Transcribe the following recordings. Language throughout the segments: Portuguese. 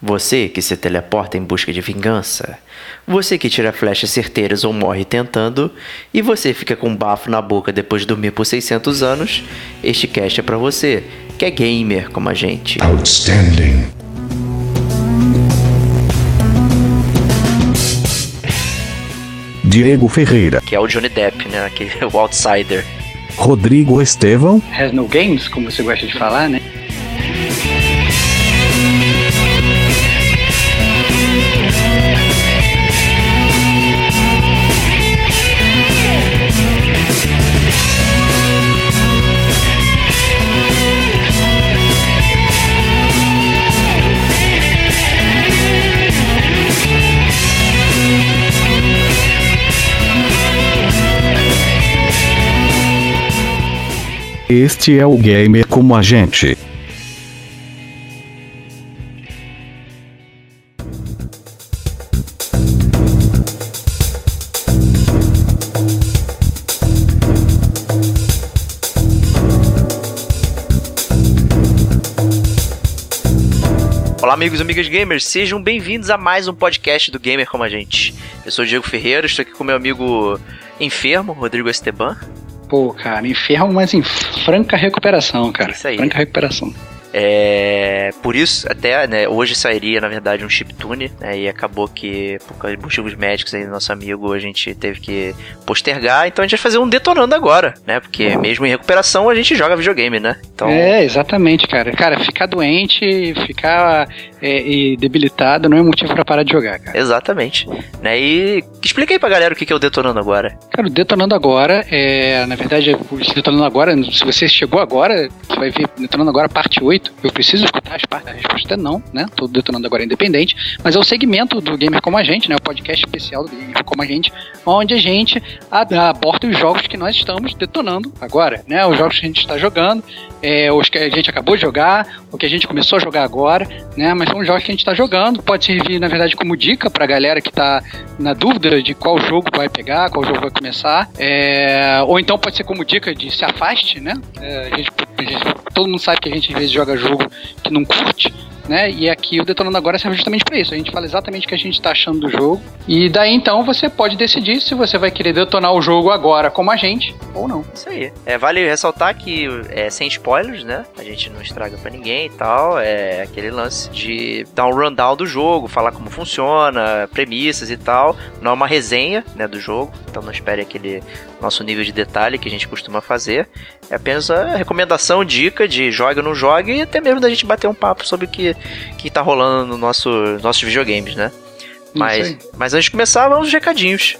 Você que se teleporta em busca de vingança. Você que tira flechas certeiras ou morre tentando. E você fica com um bafo na boca depois de dormir por 600 anos. Este cast é pra você, que é gamer como a gente. Outstanding. Diego Ferreira, Que é o Johnny Depp, né? Aquele, o Outsider. Rodrigo Estevão, Has no games, como você gosta de falar, né? Este é o Gamer como a gente. Olá, amigos e amigas gamers, sejam bem-vindos a mais um podcast do Gamer como a gente. Eu sou o Diego Ferreira, estou aqui com meu amigo enfermo, Rodrigo Esteban. Pô, cara, enfermo, mas em franca recuperação, cara. Isso aí. Franca recuperação. É, por isso, até né, hoje sairia, na verdade, um chiptune, né, e acabou que, por causa de motivos médicos aí do nosso amigo, a gente teve que postergar, então a gente vai fazer um detonando agora, né? Porque mesmo em recuperação a gente joga videogame, né? Então, É, exatamente, cara. Cara, ficar doente, ficar é, e debilitado não é motivo pra parar de jogar, cara. exatamente. Né, e explica aí pra galera o que é o detonando agora. Cara, o Detonando Agora, é, na verdade, o Detonando Agora, se você chegou agora, você vai ver Detonando Agora parte 8. Eu preciso escutar as partes, a resposta é não, né? Tô Detonando Agora independente, mas é o segmento do Gamer Como a Gente, né? O podcast especial do Gamer Como a Gente, onde a gente a- aborda os jogos que nós estamos detonando agora, né? Os jogos que a gente está jogando, é, os que a gente acabou de jogar, o que a gente começou a jogar agora, né? Mas são os jogos que a gente está jogando. Pode servir, na verdade, como dica pra galera que tá na dúvida de qual jogo vai pegar, qual jogo vai começar. É, ou então pode ser como dica de se afaste, né? É, a gente- a gente- todo mundo sabe que a gente às vezes joga jogo que não curte. Né? E aqui o Detonando Agora serve justamente para isso. A gente fala exatamente o que a gente está achando do jogo. E daí então você pode decidir se você vai querer detonar o jogo agora como a gente ou não. Isso aí. É, vale ressaltar que é sem spoilers, né? A gente não estraga pra ninguém e tal. É aquele lance de dar um rundown do jogo, falar como funciona, premissas e tal. Não é uma resenha, né, do jogo. Então não espere aquele nosso nível de detalhe que a gente costuma fazer. É apenas a recomendação, dica de joga ou não joga e até mesmo da gente bater um papo sobre o que, que tá rolando no nosso, nos nossos videogames, né? Mas, mas antes de começar, vamos aos recadinhos.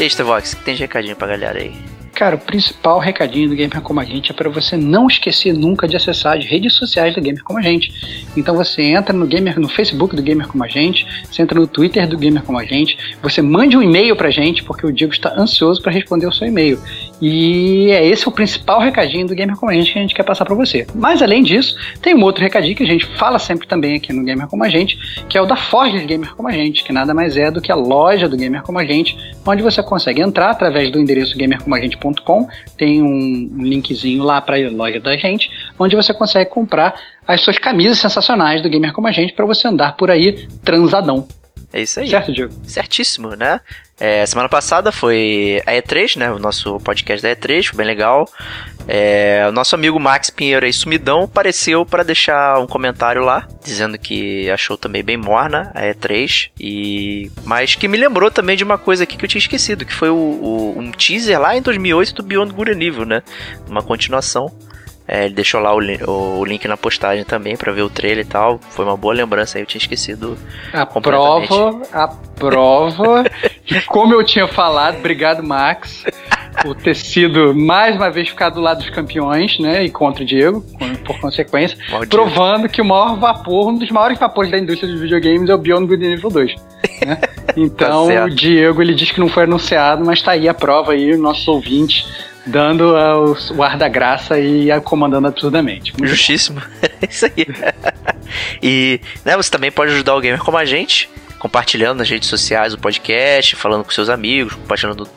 E aí, Stevox, que tem de recadinho pra galera aí? Cara, o principal recadinho do Gamer Como a Gente é para você não esquecer nunca de acessar as redes sociais do Gamer Como a Gente. Então você entra no Gamer, no Facebook do Gamer Como a Gente, você entra no Twitter do Gamer Como a Gente, você mande um e-mail pra gente, porque o Diego está ansioso para responder o seu e-mail. E é esse o principal recadinho do Gamer Como a Gente que a gente quer passar para você. Mas além disso, tem um outro recadinho que a gente fala sempre também aqui no Gamer Como a Gente, que é o da Forge Gamer Como a Gente, que nada mais é do que a loja do Gamer Como a Gente, onde você consegue entrar através do endereço gamercomagente.com. Tem um um linkzinho lá para a loja da gente, onde você consegue comprar as suas camisas sensacionais do Gamer Como a Gente para você andar por aí transadão. É isso aí. Certo, Diego? Certíssimo, né? É, semana passada foi a E3, né? O nosso podcast da E3, foi bem legal. É, o nosso amigo Max Pinheiro aí, sumidão, apareceu para deixar um comentário lá, dizendo que achou também bem morna a E3. E... Mas que me lembrou também de uma coisa aqui que eu tinha esquecido, que foi o, o- um teaser lá em 2008 do Beyond Good and Evil, né? Uma continuação. É, ele deixou lá o, li- o- link na postagem também pra ver o trailer e tal. Foi uma boa lembrança aí, eu tinha esquecido A prova, a prova que, como eu tinha falado, obrigado, Max, por ter sido mais uma vez ficar do lado dos campeões, né? E contra o Diego, por- consequência, Maldito. provando que o maior vapor, um dos maiores vapores da indústria dos videogames é o Beyond Good Evil 2. né? Então, Tá o Diego ele diz que não foi anunciado, mas tá aí a prova aí, os nossos ouvintes dando ah, o ar da graça e comandando absurdamente. Muito Justíssimo. É isso aí. e né, você também pode ajudar o gamer como a gente compartilhando nas redes sociais o podcast, falando com seus amigos, compartilhando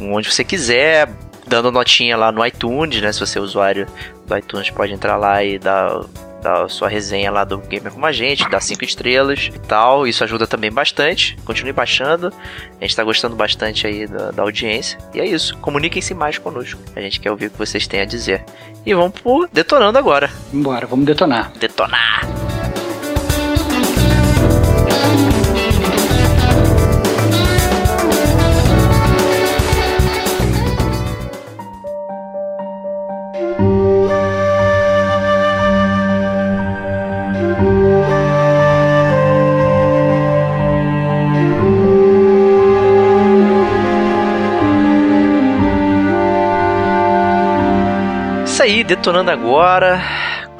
onde você quiser, dando notinha lá no iTunes, né? Se você é usuário do iTunes, pode entrar lá e dar da sua resenha lá do Gamer Como a Gente, dá 5 estrelas e tal. Isso ajuda também bastante. Continue baixando. A gente tá gostando bastante aí da, da audiência. E é isso. Comuniquem-se mais conosco. A gente quer ouvir o que vocês têm a dizer. E vamos pro detonando agora. Bora, vamos detonar. Detonar! Detonando agora.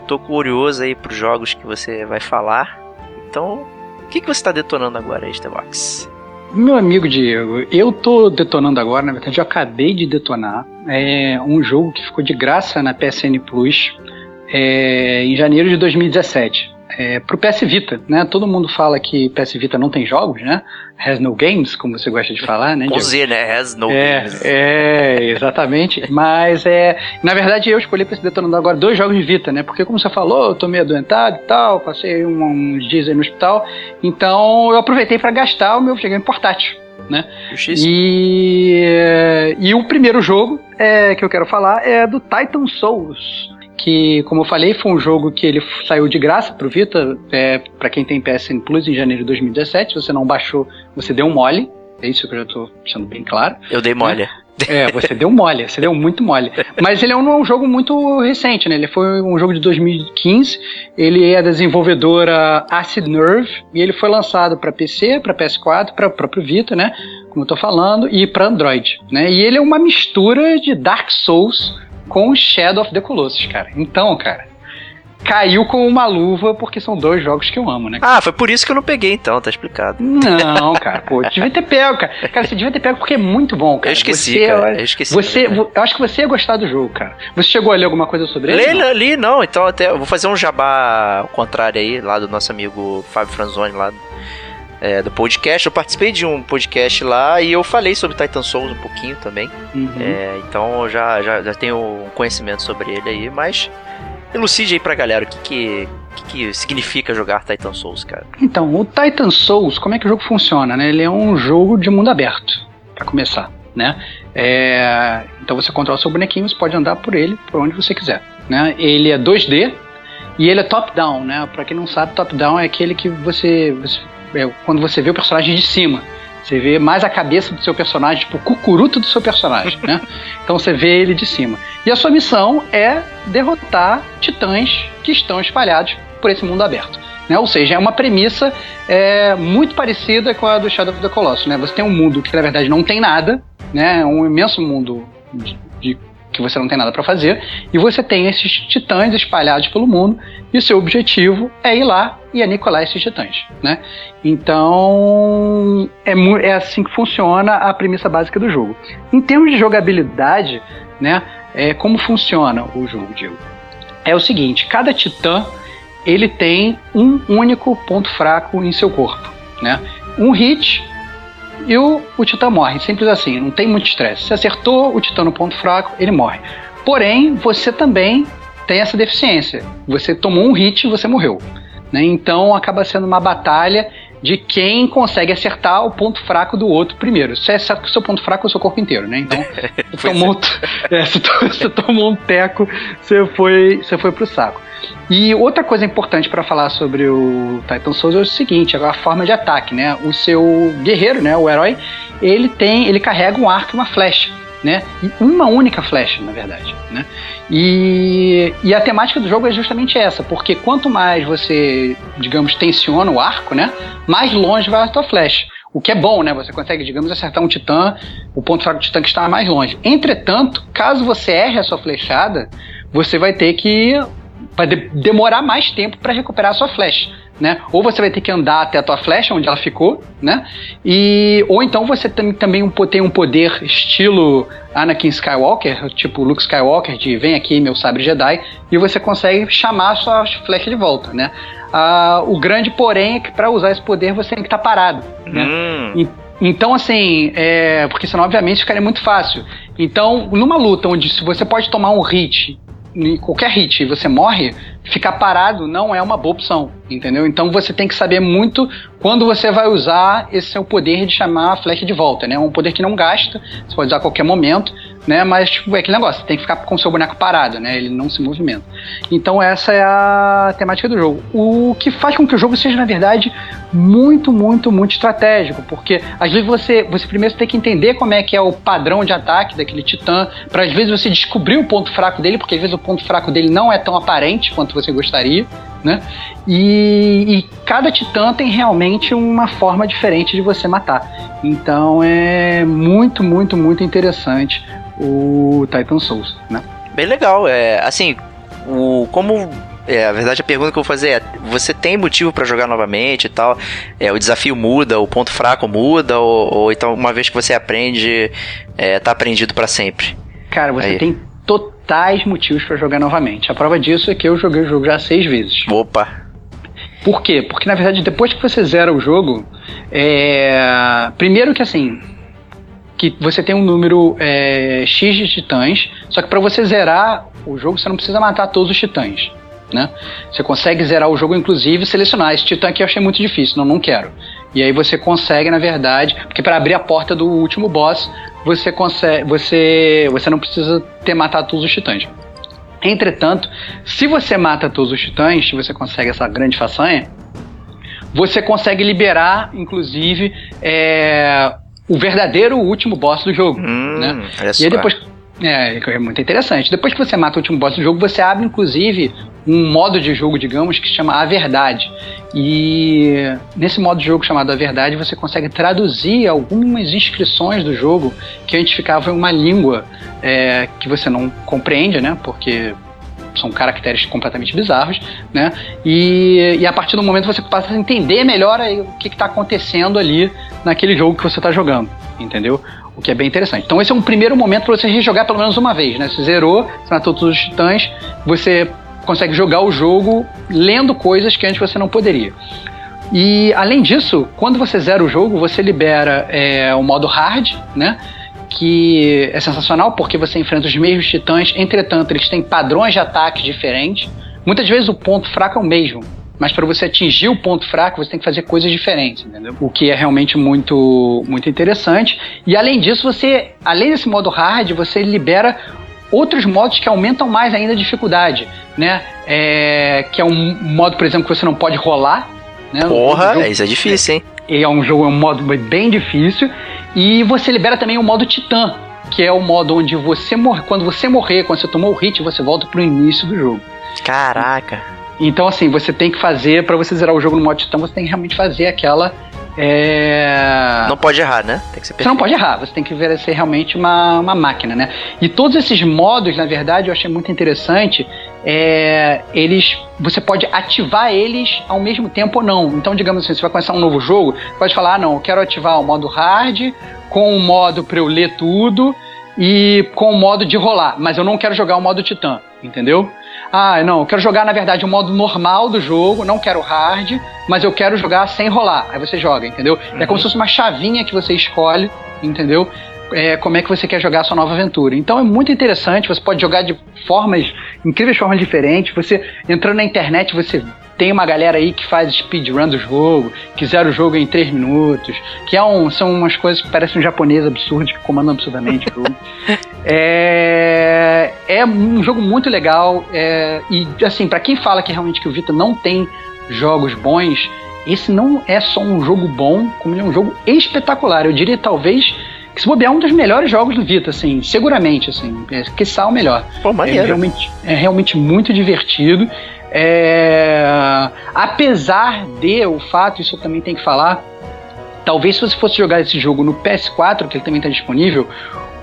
Tô curioso aí pros jogos que você vai falar. Então, o que, que você tá detonando agora, Estevox? Meu amigo Diego, eu tô detonando agora, na verdade eu acabei de detonar. É um jogo que ficou de graça na PSN Plus é, em janeiro de 2017. É, pro PS Vita, né? Todo mundo fala que PS Vita não tem jogos, né? Has no games, como você gosta de falar, né? Com? Z, né? Has no é, games. é, exatamente. Mas é, na verdade eu escolhi para esse detonando agora dois jogos de Vita, né? Porque como você falou, eu tô meio adoentado e tal, passei um- uns dias aí no hospital, então eu aproveitei para gastar o meu videogame portátil, né? E, e o primeiro jogo é, que eu quero falar é do Titan Souls. Que, como eu falei, foi um jogo que ele saiu de graça pro Vita, é, para quem tem PSN Plus em janeiro de 2017. Se você não baixou, você deu um mole. É isso que eu já tô deixando bem claro. Eu dei mole. É, você deu mole, você deu muito mole. Mas ele é um, um jogo muito recente, né? Ele foi um jogo de 2015. Ele é da desenvolvedora Acid Nerve e ele foi lançado para PC, para PS4, para o próprio Vita, né? Como eu tô falando, e para Android, né? E ele é uma mistura de Dark Souls com Shadow of the Colossus, cara. Então, cara, caiu com uma luva porque são dois jogos que eu amo, né? Ah, foi por isso que eu não peguei então, tá explicado. Não, cara, pô, devia ter pego, cara. Cara, você devia ter pego porque é muito bom, cara. Eu esqueci, Você- cara. Eu esqueci. Você, vo- eu acho que você ia gostar do jogo, cara. Você chegou a ler alguma coisa sobre ele? Lê, Não? li não, então até eu vou fazer um jabá ao contrário aí, lá do nosso amigo Fábio Franzoni, lá é, do podcast. Eu participei de um podcast lá e eu falei sobre Titan Souls um pouquinho também. Uhum. É, então eu já, já, já tenho um conhecimento sobre ele aí, mas elucide aí pra galera o que, que, que, que significa jogar Titan Souls, cara. Então, o Titan Souls, como é que o jogo funciona, né? Ele é um jogo de mundo aberto, pra começar, né? É, então você controla o seu bonequinho, você pode andar por ele, por onde você quiser, né? Ele é 2D e ele é top-down, né? Pra quem não sabe, top-down é aquele que você, você- é, quando você vê o personagem de cima, você vê mais a cabeça do seu personagem, tipo o cucuruto do seu personagem, né? Então você vê ele de cima. E a sua missão é derrotar titãs que estão espalhados por esse mundo aberto. Né? Ou seja, é uma premissa é, muito parecida com a do Shadow of the Colossus. Né? Você tem um mundo que na verdade não tem nada, né? É um imenso mundo de, de- que você não tem nada para fazer, e você tem esses titãs espalhados pelo mundo, e o seu objetivo é ir lá e aniquilar esses titãs. Né? Então é, é assim que funciona a premissa básica do jogo. Em termos de jogabilidade, né? É, como funciona o jogo, Diego? É o seguinte, cada titã ele tem um único ponto fraco em seu corpo, né? Um hit e o, o titã morre, simples assim, não tem muito estresse. Se acertou o titã no ponto fraco, ele morre. Porém, você também tem essa deficiência. Você tomou um hit e você morreu. Né? Então acaba sendo uma batalha de quem consegue acertar o ponto fraco do outro primeiro. Você acerta que o seu ponto fraco é o seu corpo inteiro, né? Então, você tomou, é, você você tomou um teco, você foi, você foi pro saco. E outra coisa importante para falar sobre o Titan Souls é o seguinte, a forma de ataque, né? O seu guerreiro, né, o herói, ele tem, ele carrega um arco e uma flecha, né? Uma única flecha, na verdade, né? E, e a temática do jogo é justamente essa, porque quanto mais você, digamos, tensiona o arco, né, mais longe vai a tua flecha. O que é bom, né? Você consegue, digamos, acertar um titã, o ponto fraco do titã que está mais longe. Entretanto, caso você erre a sua flechada, você vai ter que vai de- demorar mais tempo para recuperar a sua flecha, né? Ou você vai ter que andar até a tua flecha onde ela ficou, né? E ou então você tem também tem um poder estilo Anakin Skywalker, tipo Luke Skywalker, de vem aqui meu sabre Jedi, e você consegue chamar a sua flecha de volta, né? Ah, o grande porém é que para usar esse poder você tem que estar tá parado. Né? Hum. Então, assim, é, porque senão, obviamente, ficaria muito fácil. Então, numa luta onde se você pode tomar um hit, qualquer hit, e você morre, ficar parado não é uma boa opção, entendeu? Então você tem que saber muito quando você vai usar esse seu poder de chamar a flecha de volta, né? É um poder que não gasta, você pode usar a qualquer momento, né? Mas tipo, é aquele negócio, você tem que ficar com o seu boneco parado, né? Ele não se movimenta. Então essa é a temática do jogo. O que faz com que o jogo seja, na verdade, muito, muito, muito estratégico, porque às vezes você, você primeiro tem que entender como é que é o padrão de ataque daquele titã, para às vezes você descobrir o ponto fraco dele, porque às vezes o ponto fraco dele não é tão aparente quanto você gostaria, né? E, e, cada titã tem realmente uma forma diferente de você matar. Então é muito, muito, muito interessante o Titan Souls, né? Bem legal. É, assim, o, como é, a verdade, a pergunta que eu vou fazer é: você tem motivo para jogar novamente e tal? É, o desafio muda, o ponto fraco muda, ou, ou então uma vez que você aprende, é, tá aprendido para sempre? Cara, você Aí. tem totais motivos para jogar novamente. A prova disso é que eu joguei o jogo já seis vezes. Opa! Por quê? Porque na verdade, depois que você zera o jogo, é... primeiro que assim, que você tem um número é, X de titãs, só que para você zerar o jogo você não precisa matar todos os titãs. Né? Você consegue zerar o jogo, inclusive, selecionar. Esse titã aqui eu achei muito difícil, não, não quero. E aí você consegue, na verdade, porque para abrir a porta do último boss, você consegue, você, você não precisa ter matado todos os titãs. Entretanto, se você mata todos os titãs, se você consegue essa grande façanha, você consegue liberar, inclusive, é, o verdadeiro último boss do jogo. Hum, né? E aí depois. É, é muito interessante. Depois que você mata o último boss do jogo, você abre, inclusive, um modo de jogo, digamos, que se chama A Verdade. E nesse modo de jogo chamado A Verdade, você consegue traduzir algumas inscrições do jogo que antes ficavam em uma língua é, que você não compreende, né? Porque são caracteres completamente bizarros, né? E, e a partir do momento você passa a entender melhor o que está acontecendo ali naquele jogo que você está jogando, entendeu? O que é bem interessante. Então esse é um primeiro momento para você rejogar pelo menos uma vez, né? Você zerou, você matou todos os titãs, você consegue jogar o jogo lendo coisas que antes você não poderia. E além disso, quando você zera o jogo, você libera é, o modo hard, né? Que é sensacional porque você enfrenta os mesmos titãs, entretanto, eles têm padrões de ataque diferentes. Muitas vezes o ponto fraco é o mesmo, mas para você atingir o ponto fraco, você tem que fazer coisas diferentes, entendeu? O que é realmente muito, muito interessante. E além disso, você, além desse modo hard, você libera outros modos que aumentam mais ainda a dificuldade, né? É, que é um modo, por exemplo, que você não pode rolar. Né? Porra, jogo, isso é difícil, hein? É, é um jogo, é um modo bem difícil. E você libera também o modo Titã, que é o modo onde você morre. Quando você morrer, quando você tomou o hit, você volta pro início do jogo. Caraca. Então, assim, você tem que fazer, para você zerar o jogo no modo Titã, você tem que realmente fazer aquela é... Não pode errar, né? Tem que ser Você não pode errar, você tem que ver ser realmente uma, uma máquina, né? E todos esses modos, na verdade, eu achei muito interessante. É, eles, você pode ativar eles ao mesmo tempo ou não. Então, digamos assim, você vai começar um novo jogo, pode falar, ah, não, eu quero ativar o modo hard com o modo para eu ler tudo e com o modo de rolar, mas eu não quero jogar o modo titã, entendeu? Ah, não, eu quero jogar na verdade o modo normal do jogo, não quero hard, mas eu quero jogar sem rolar. Aí você joga, entendeu? Uhum. É como uhum. se fosse uma chavinha que você escolhe, entendeu? É, como é que você quer jogar a sua nova aventura. Então é muito interessante, você pode jogar de formas, incríveis formas diferentes. Você entrando na internet, você tem uma galera aí que faz speedrun do jogo, que zera o jogo em 3 minutos, que é um, são umas coisas que parecem um japonês absurdo, que comandam absurdamente o jogo. É, é um jogo muito legal, é, e assim, para quem fala que realmente que o Vita não tem jogos bons, esse não é só um jogo bom, como ele é um jogo espetacular. Eu diria talvez que se bobear é um dos melhores jogos do Vita, assim, seguramente, assim, é, que o melhor. Pô, maneiro. É realmente, é realmente muito divertido. É, apesar de o fato, isso eu também tenho que falar, talvez se você fosse jogar esse jogo no PS4, que ele também está disponível,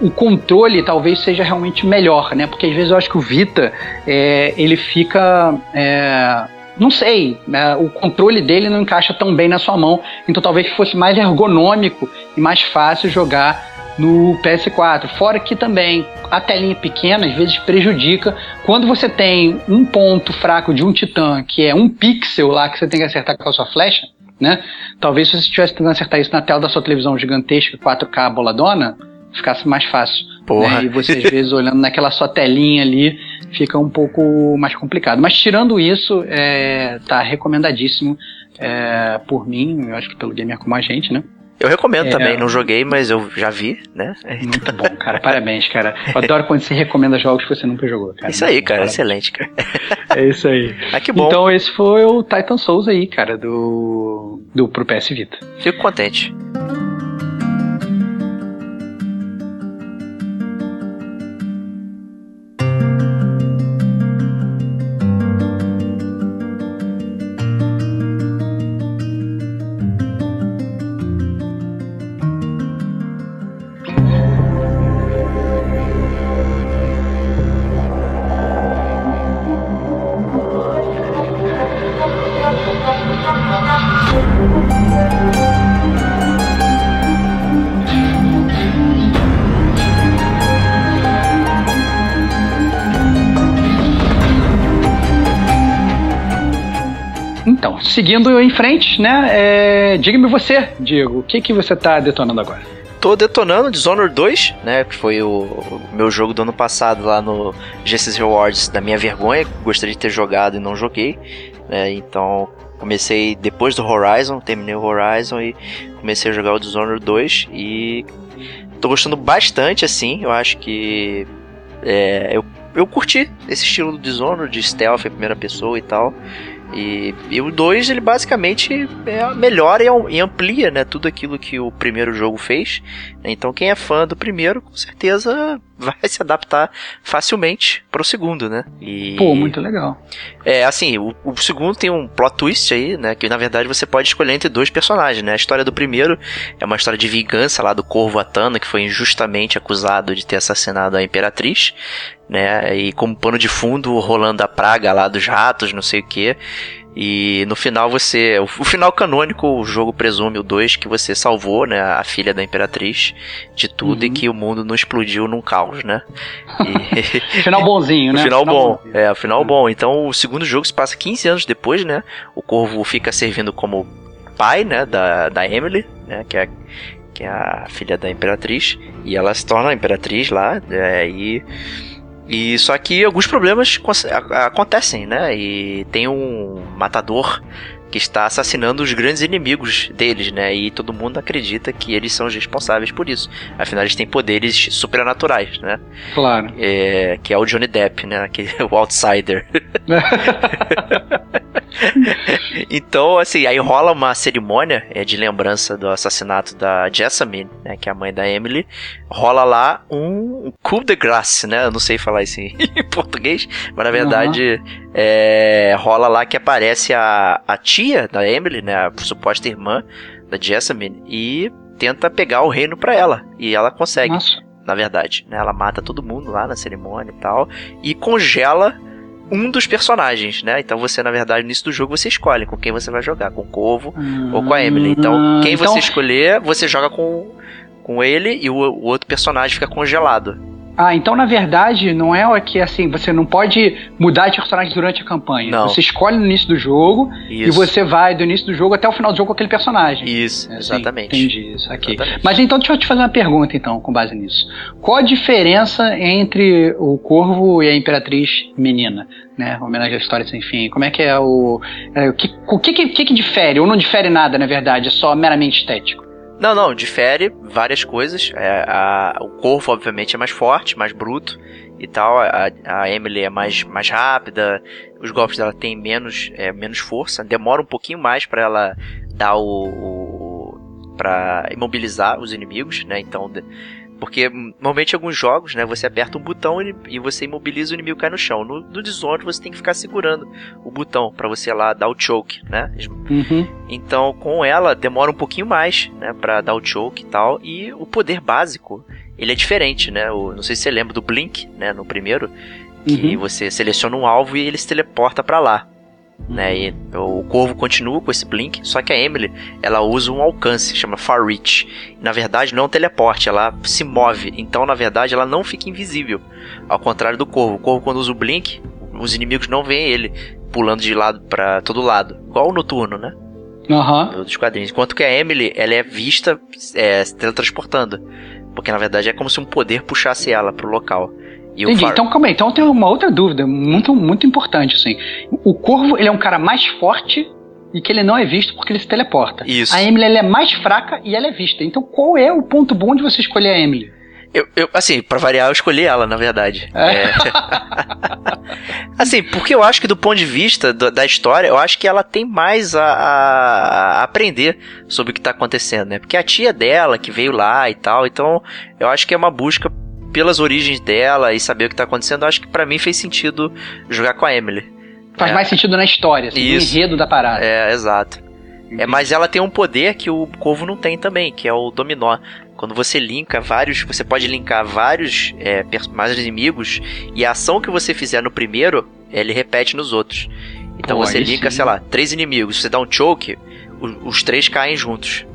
o controle talvez seja realmente melhor, né? Porque às vezes eu acho que o Vita é, ele fica. É, não sei, né? o controle dele não encaixa tão bem na sua mão, então talvez fosse mais ergonômico e mais fácil jogar no PS4. Fora que também a telinha pequena às vezes prejudica quando você tem um ponto fraco de um titã, que é um pixel lá que você tem que acertar com a sua flecha, né? Talvez se você estivesse tentando acertar isso na tela da sua televisão gigantesca, 4K boladona, ficasse mais fácil. Porra. Né? E você às vezes olhando naquela sua telinha ali, fica um pouco mais complicado. Mas tirando isso, é, tá recomendadíssimo é, por mim, eu acho que pelo gamer como a gente, né? Eu recomendo É. também, não joguei, mas eu já vi, né? Muito bom, cara. Parabéns, cara. Eu adoro quando você recomenda jogos que você nunca jogou, cara. Isso aí, cara, Parabéns. excelente, cara. É isso aí. Ah, que bom. Então esse foi o Titan Souls aí, cara, do, do pro PS Vita. Fico contente. Seguindo em frente, né? é, Diga-me você, Diego, o que, que você tá detonando agora? Tô detonando Dishonored 2, né? Que foi o, o meu jogo do ano passado lá no GCS Rewards da minha vergonha. Gostaria de ter jogado e não joguei. Né, então comecei depois do Horizon, terminei o Horizon e comecei a jogar o Dishonored 2 e tô gostando bastante assim. Eu acho que é, eu, eu curti esse estilo do Dishonored de stealth em primeira pessoa e tal. E, e o 2, ele basicamente é, melhora e am- e amplia né, tudo aquilo que o primeiro jogo fez. Então quem é fã do primeiro, com certeza vai se adaptar facilmente pro segundo, né? E, Pô, muito legal. é, assim, o, o segundo tem um plot twist aí, né? Que na verdade você pode escolher entre dois personagens, né? A história do primeiro é uma história de vingança lá do Corvo Atana, que foi injustamente acusado de ter assassinado a Imperatriz, né? E como pano de fundo, rolando a praga lá dos ratos, não sei o que. E no final você. O, o final canônico, o jogo presume o 2 que você salvou, né? A filha da Imperatriz de tudo e Uhum. que o mundo não explodiu num caos, né? E- Final bonzinho, o né? final bom. bonzinho. É, o final bom. Então o segundo jogo se passa 15 anos depois, né? O Corvo fica servindo como pai, né? Da, da Emily, né? Que é, que é a filha da Imperatriz. E ela se torna a Imperatriz lá. É, e, e só que alguns problemas acontecem, né? E tem um matador que está assassinando os grandes inimigos deles, né? E todo mundo acredita que eles são os responsáveis por isso. Afinal, eles têm poderes supernaturais, né? Claro. É, que é o Johnny Depp, né? Que, o Outsider. então, assim, aí rola uma cerimônia é, de lembrança do assassinato da Jessamine, né? Que é a mãe da Emily. Rola lá um, coup de grâce, né? Eu não sei falar isso em, português, mas na verdade é, rola lá que aparece a, a tia da Emily, né? A suposta irmã da Jessamine e tenta pegar o reino pra ela. E ela consegue Nossa. na verdade. Né? Ela mata todo mundo lá na cerimônia e tal. E congela um dos personagens, né? Então você, na verdade, no início do jogo você escolhe com quem você vai jogar, com o Corvo ou com a Emily. Então, Ah, quem então- você escolher, você joga com, com ele e o, o outro personagem fica congelado. Ah, então na verdade não é que assim, você não pode mudar de personagem durante a campanha. Não. Você escolhe no início do jogo e Isso. você vai do início do jogo até o final do jogo com aquele personagem. Isso, É assim, exatamente. Entendi isso aqui. Exatamente. Mas então deixa eu te fazer uma pergunta então, com base nisso. Qual a diferença entre o Corvo e a Imperatriz Menina? Né? Homenagem à história sem fim. Como é que é o. é, o que, o que, que que difere? Ou não difere nada, na verdade, é só meramente estético? Não, não, difere várias coisas. É, a- o Corvo, obviamente, é mais forte, mais bruto e tal. A, a Emily é mais, mais rápida. Os golpes dela têm menos, é, menos força. Demora um pouquinho mais pra ela dar o. o para imobilizar os inimigos, né? Então. Porque normalmente em alguns jogos, né, você aperta um botão e, você imobiliza o inimigo cai no chão. No, no Dishonored você tem que ficar segurando o botão pra você lá dar o choke, né? Uhum. Então, com ela, demora um pouquinho mais, né, pra dar o choke e tal. E o poder básico, ele é diferente, né? O, não sei se você lembra do Blink, né, no primeiro, que Uhum. você seleciona um alvo e ele se teleporta pra lá. Né? E o Corvo continua com esse blink, só que a Emily, ela usa um alcance, chama Far Reach. Na verdade, não é um teleporte, ela se move. Então, na verdade, ela não fica invisível. Ao contrário do Corvo. O Corvo, quando usa o blink, os inimigos não veem ele pulando de lado para todo lado. Igual o Noturno, né? Uhum. Dos quadrinhos. Enquanto que a Emily, ela é vista é, teletransportando. Porque, na verdade, é como se um poder puxasse ela pro local. Entendi. Far... Então, calma aí. Então tem uma outra dúvida muito, muito importante, assim. O Corvo, ele é um cara mais forte e que ele não é visto porque ele se teleporta. Isso. A Emily, ela é mais fraca e ela é vista. Então, qual é o ponto bom de você escolher a Emily? Eu, eu, assim, pra variar, eu escolhi ela, na verdade. É. É. assim, porque eu acho que do ponto de vista do, da história, eu acho que ela tem mais a, a, aprender sobre o que tá acontecendo, né? Porque a tia dela, que veio lá e tal, então eu acho que é uma busca pelas origens dela e saber o que tá acontecendo, acho que para mim fez sentido jogar com a Emily. Faz é. mais sentido na história, assim, no enredo da parada. É, exato. É, mas ela tem um poder que o Corvo não tem também, que é o Dominó. Quando você linka vários, você pode linkar vários é, personagens inimigos e a ação que você fizer no primeiro, ele repete nos outros. Então Pô, você linka, sim. sei lá, três inimigos, você dá um choke, os, os três caem juntos.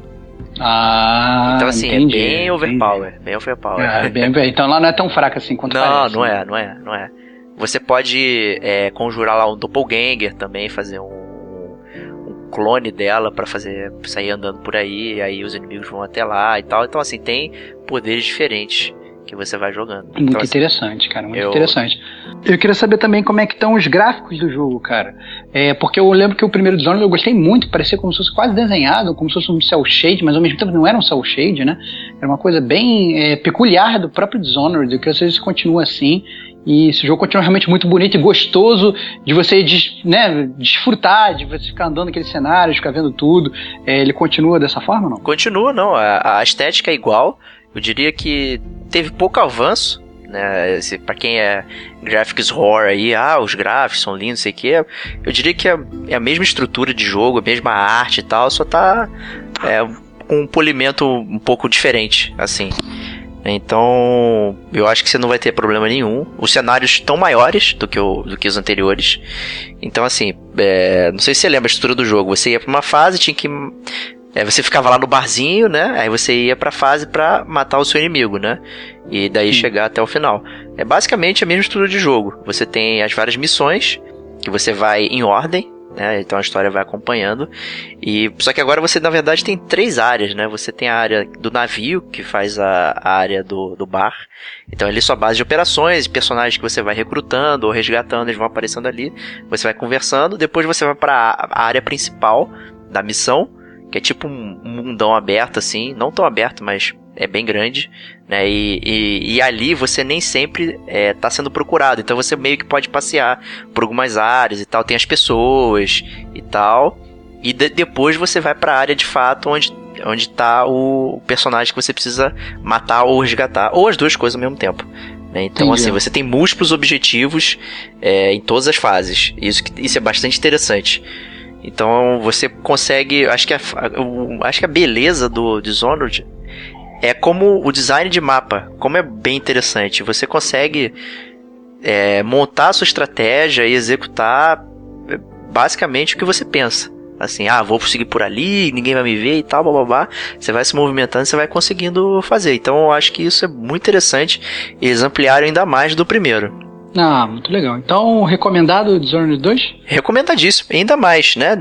Ah, então assim, é entendi, é bem overpower, entendi. bem overpower. É, bem, então lá não é tão fraca assim quanto Não, parece, não né? é, não é, não é. Você pode é, conjurar lá um doppelganger também, fazer um, um clone dela para fazer sair andando por aí, aí os inimigos vão até lá e tal. Então assim, tem poderes diferentes que você vai jogando. Muito então, assim, interessante, cara, muito eu... interessante. Eu queria saber também como é que estão os gráficos do jogo, cara. É, porque eu lembro que o primeiro Dishonored eu gostei muito, parecia como se fosse quase desenhado, como se fosse um cel shade, mas ao mesmo tempo não era um cel shade, né? Era uma coisa bem é, peculiar do próprio Dishonored. Eu queria saber se continua assim. E esse jogo continua realmente muito bonito e gostoso de você des, né, desfrutar, de você ficar andando naquele cenário, ficar vendo tudo. É, ele continua dessa forma não? Continua, não. A, a estética é igual. Eu diria que teve pouco avanço, né? Para quem é graphics horror aí, ah, os gráficos são lindos, sei que. Eu diria que é, é, a mesma estrutura de jogo, a mesma arte e tal, só tá é, com um polimento um pouco diferente, assim. Então, eu acho que você não vai ter problema nenhum. Os cenários estão maiores do que, o, do que os anteriores. Então, assim, é, não sei se você lembra a estrutura do jogo. Você ia pra uma fase, tinha que é, você ficava lá no barzinho, né? Aí você ia pra fase pra matar o seu inimigo, né? E daí Sim. chegar até o final. É basicamente a mesma estrutura de jogo. Você tem as várias missões, que você vai em ordem, né? Então a história vai acompanhando. E só que agora você na verdade tem três áreas, né? Você tem a área do navio que faz a, a área do, do bar. Então ali é sua base de operações, personagens que você vai recrutando ou resgatando, eles vão aparecendo ali. Você vai conversando. Depois você vai para a área principal da missão que é tipo um mundão aberto assim, não tão aberto, mas é bem grande, né? E, e, e ali você nem sempre é, tá sendo procurado, então você meio que pode passear por algumas áreas e tal, tem as pessoas e tal, e de, depois você vai para a área de fato onde onde tá o personagem que você precisa matar ou resgatar, ou as duas coisas ao mesmo tempo. Né? Então, Entendi. assim, você tem múltiplos objetivos é, em todas as fases. Isso, isso é bastante interessante. Então você consegue. Acho que a, acho que a beleza do Dishonored é como o design de mapa, como é bem interessante. Você consegue é, montar a sua estratégia e executar é, basicamente o que você pensa. Assim, ah, vou seguir por ali, ninguém vai me ver e tal, blá. Você vai se movimentando você vai conseguindo fazer. Então eu acho que isso é muito interessante. Eles ampliaram ainda mais do primeiro. Ah, muito legal. Então, recomendado Dishonored 2? Recomendadíssimo, ainda mais, né?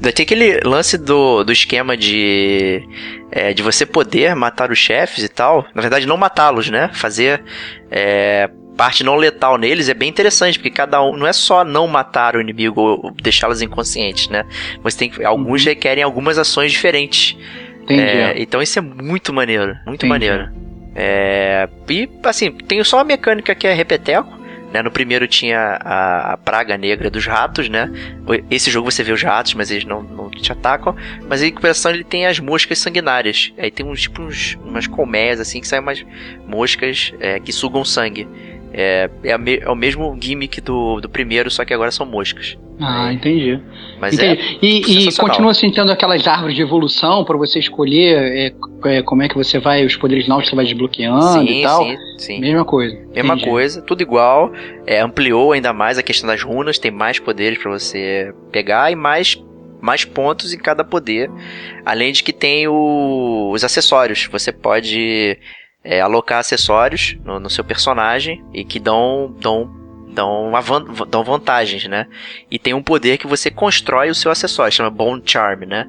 Vai ter aquele lance do, do esquema de, é, de você poder matar os chefes e tal. Na verdade, não matá-los, né? Fazer é, parte não letal neles é bem interessante, porque cada um não é só não matar o inimigo ou deixá-los inconscientes, né? Você tem alguns uhum. requerem algumas ações diferentes. Entendi. É, então isso é muito maneiro, muito Entendi. maneiro. É, e assim, tem só uma mecânica que é repeteco, né? No primeiro tinha a, a, praga negra dos ratos, né? Esse jogo você vê os ratos, mas eles não, não te atacam. Mas em compensação ele tem as moscas sanguinárias. Aí tem uns tipo uns, umas colmeias assim que saem umas moscas é, que sugam sangue. É, é, me, é, o mesmo gimmick do, do primeiro, só que agora são moscas. Ah, entendi. Mas entendi. é e, e continua assim tendo aquelas árvores de evolução para você escolher é, é, como é que você vai, os poderes náuticos você vai desbloqueando sim, e tal. sim, sim. Mesma coisa. Mesma entendi. coisa, tudo igual. É, ampliou ainda mais a questão das runas, tem mais poderes pra você pegar e mais, mais pontos em cada poder. Além de que tem o- os acessórios. Você pode é, alocar acessórios no, no seu personagem e que dão, dão, dão, van- dão vantagens, né? E tem um poder que você constrói o seu acessório, chama Bone Charm, né?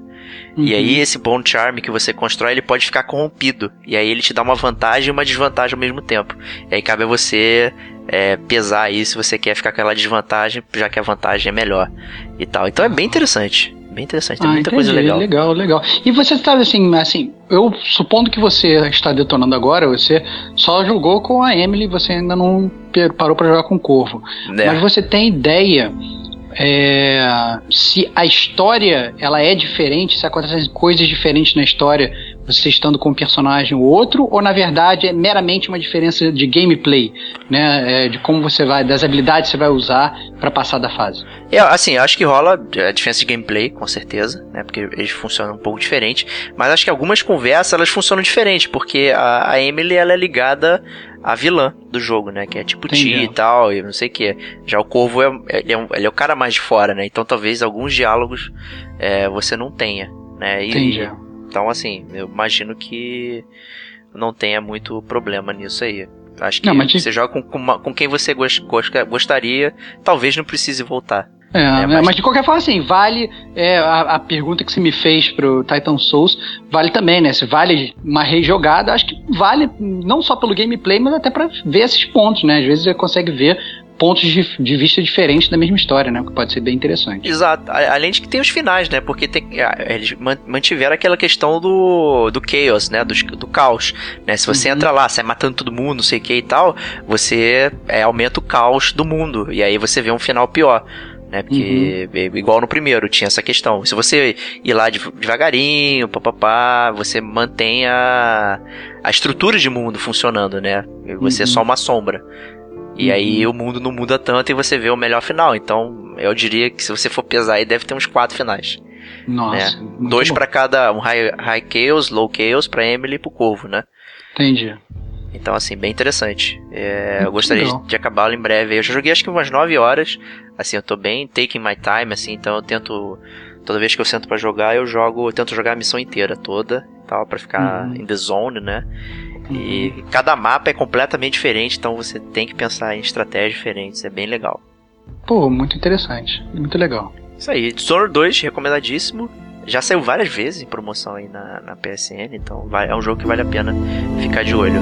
E Uhum. aí esse Bone Charm que você constrói, ele pode ficar corrompido. E aí ele te dá uma vantagem e uma desvantagem ao mesmo tempo. E aí cabe a você é, pesar aí se você quer ficar com aquela desvantagem, já que a vantagem é melhor. E tal. Então é bem interessante. Bem interessante, tem Ah, muita coisa entendi. legal. Legal, legal. E você estava assim, assim, eu supondo que você está detonando agora, você só jogou com a Emily, você ainda não parou para jogar com o Corvo. Né? Mas você tem ideia é, se a história ela é diferente, se acontecem coisas diferentes na história, você estando com um personagem ou outro, ou na verdade é meramente uma diferença de gameplay, né? É, de como você vai, das habilidades que você vai usar para passar da fase. É, assim, eu acho que rola a diferença de gameplay, com certeza, né? Porque eles funcionam um pouco diferente. Mas acho que algumas conversas elas funcionam diferente, porque a, a Emily ela é ligada à vilã do jogo, né? Que é tipo Ti e tal, e não sei o que. Já o Corvo é, ele é, um- ele é o cara mais de fora, né? Então talvez alguns diálogos é, você não tenha, né? E- Entendi. Então, assim, eu imagino que não tenha muito problema nisso aí. Acho que Não, mas você joga com, com, uma- com quem você gos- gos- gostaria, talvez não precise voltar. É, É, né, mas- mas... de qualquer forma, assim, vale é, a, a pergunta que você me fez pro Titan Souls, vale também, né? Se vale uma rejogada, acho que vale não só pelo gameplay, mas até pra ver esses pontos, né? Às vezes você consegue ver pontos de, de vista diferentes da mesma história, né? O que pode ser bem interessante. Exato. Além de que tem os finais, né? Porque tem, eles man- mantiveram aquela questão do, do chaos, né? Do, do caos. Né? Se você Uhum. entra lá, sai matando todo mundo, não sei o que e tal, você é, aumenta o caos do mundo. E aí você vê um final pior. Né? Porque, Uhum. é, igual no primeiro, tinha essa questão. Se você ir lá dev- devagarinho, papapá, você mantém a, a estrutura de mundo funcionando, né? Você é Uhum. só uma sombra. E aí o mundo não muda tanto e você vê o melhor final. Então, eu diria que se você for pesar aí, deve ter uns quatro finais. Nossa. né? Dois pra cada, um high, high chaos, low chaos pra Emily e pro Corvo, né? Entendi. Então, assim, bem interessante. É, eu gostaria legal. de acabá-lo em breve. Eu já joguei acho que umas 9 horas. Assim, eu tô bem taking my time, assim, então eu tento. Toda vez que eu sento pra jogar, eu jogo. Eu tento jogar a missão inteira toda, tal, pra ficar Uhum. in the zone, né? E cada mapa é completamente diferente, então você tem que pensar em estratégias diferentes. É bem legal. Pô, muito interessante. Muito legal. Isso aí, Dishonored 2, recomendadíssimo. Já saiu várias vezes em promoção aí na, na PSN, então vai- é um jogo que vale a pena ficar de olho.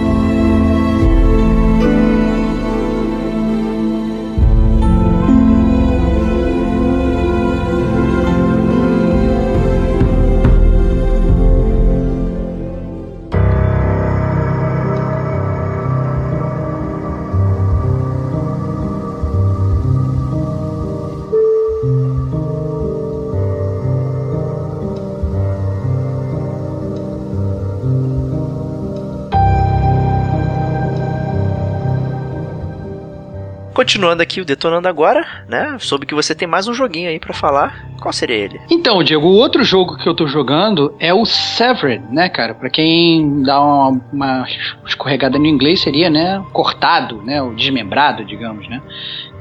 Continuando aqui o Detonando Agora, né? Soube que você tem mais um joguinho aí pra falar. Qual seria ele? Então, Diego, o outro jogo que eu tô jogando é o Severed, né, cara? Pra quem dá uma, uma escorregada no inglês seria, né, cortado, né, o desmembrado, digamos, né?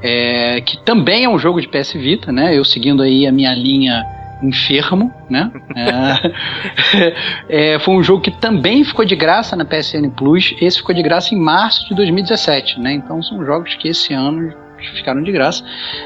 É, que também é um jogo de PS Vita, né? Eu seguindo aí a minha linha enfermo, né? É, é, foi um jogo que também ficou de graça na PSN Plus. Esse ficou de graça em março de 2017, né? Então são jogos que esse ano ficaram de graça.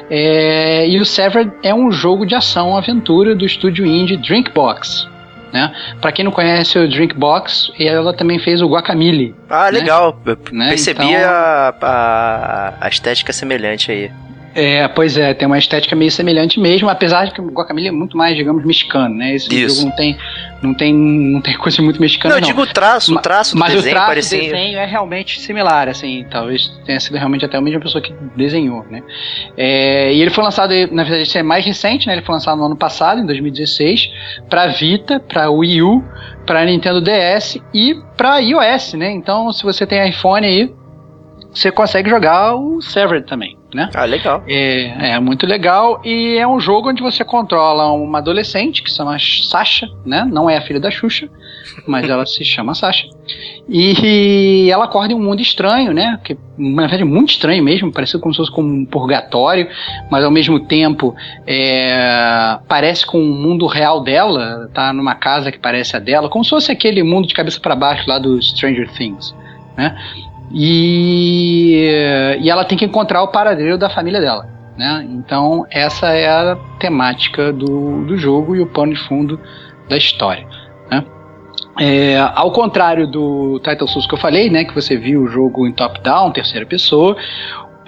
É, e o Severed é um jogo de ação aventura do estúdio indie Drinkbox. Né? Para quem não conhece o Drinkbox, ela também fez o Guacamole. Ah, Né? legal. Né? percebi Então- a, a, a estética semelhante aí. É, pois é, tem uma estética meio semelhante mesmo, apesar de que o Guacamole é muito mais, digamos, mexicano, né? Esse Isso. jogo não tem, não tem, não tem coisa muito mexicana, não, não. eu digo o traço, o Ma- traço do Mas desenho o traço parecia... do desenho é realmente similar, assim, talvez tenha sido realmente até a mesma pessoa que desenhou, né? É, e ele foi lançado, na verdade, isso é mais recente, né? Ele foi lançado no ano passado, em 2016, para Vita, para Wii U, para Nintendo DS e para iOS, né? Então, se você tem iPhone aí, você consegue jogar o Severed também, né? Ah, legal. É, é muito legal e é um jogo onde você controla uma adolescente que se chama Sasha, né? Não é a filha da Xuxa, mas ela se chama Sasha. E ela acorda em um mundo estranho, né? Que na verdade muito estranho mesmo, parecido como se fosse como um purgatório, mas ao mesmo tempo é, parece com o mundo real dela, tá numa casa que parece a dela, como se fosse aquele mundo de cabeça para baixo lá do Stranger Things, né? E, e ela tem que encontrar o paradeiro da família dela. Né? Então, essa é a temática do, do jogo e o pano de fundo da história. Né? É, ao contrário do Title Souls que eu falei, né, que você viu o jogo em top-down, terceira pessoa,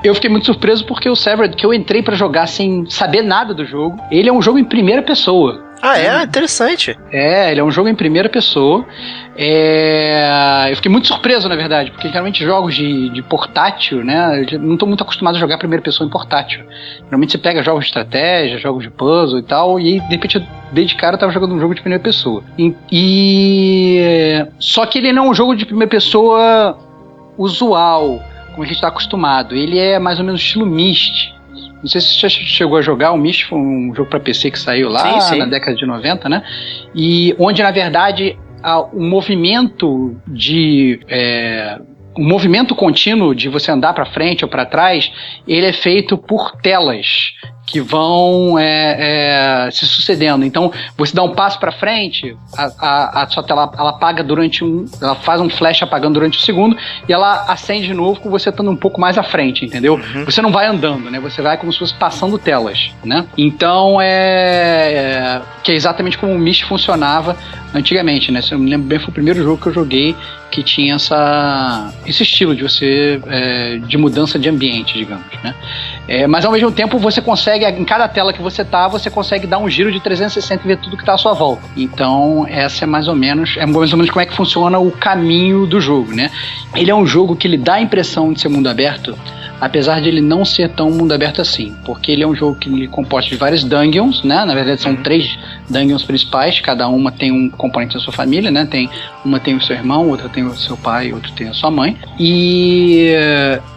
eu fiquei muito surpreso porque o Severed, que eu entrei para jogar sem saber nada do jogo, ele é um jogo em primeira pessoa. Ah, é? Interessante. É, ele é um jogo em primeira pessoa. É... Eu fiquei muito surpreso, na verdade, porque geralmente jogos de, de portátil, né? Eu não estou muito acostumado a jogar primeira pessoa em portátil. Geralmente você pega jogos de estratégia, jogos de puzzle e tal, e de repente, desde cara, eu tava jogando um jogo de primeira pessoa. E, e... Só que ele não é um jogo de primeira pessoa usual, como a gente está acostumado. Ele é mais ou menos estilo Myst. Não sei se você chegou a jogar, o Myst foi um jogo para PC que saiu lá sim, sim. na década de 90, né? E onde, na verdade, o movimento de é, o movimento contínuo de você andar para frente ou para trás, ele é feito por telas que vão é, é, se sucedendo. Então, você dá um passo para frente, a, a, a, sua tela ela apaga durante um, ela faz um flash apagando durante um segundo e ela acende de novo com você estando um pouco mais à frente, entendeu? Uhum. Você não vai andando, né? Você vai como se fosse passando telas, né? Então é, é que é exatamente como o Myst funcionava antigamente, né? Se eu me lembro bem, foi o primeiro jogo que eu joguei que tinha essa, esse estilo de você é, de mudança de ambiente, digamos, né? É, mas ao mesmo tempo você consegue, em cada tela que você tá, você consegue dar um giro de 360 e ver tudo que tá à sua volta. Então, essa é mais ou menos, é mais ou menos como é que funciona o caminho do jogo, né? Ele é um jogo que lhe dá a impressão de ser mundo aberto, apesar de ele não ser tão mundo aberto assim, porque ele é um jogo que é composto de várias dungeons, né? Na verdade são uhum. três dungeons principais, cada uma tem um componente da sua família, né? Tem uma tem o seu irmão, outra tem o seu pai, outra tem a sua mãe. E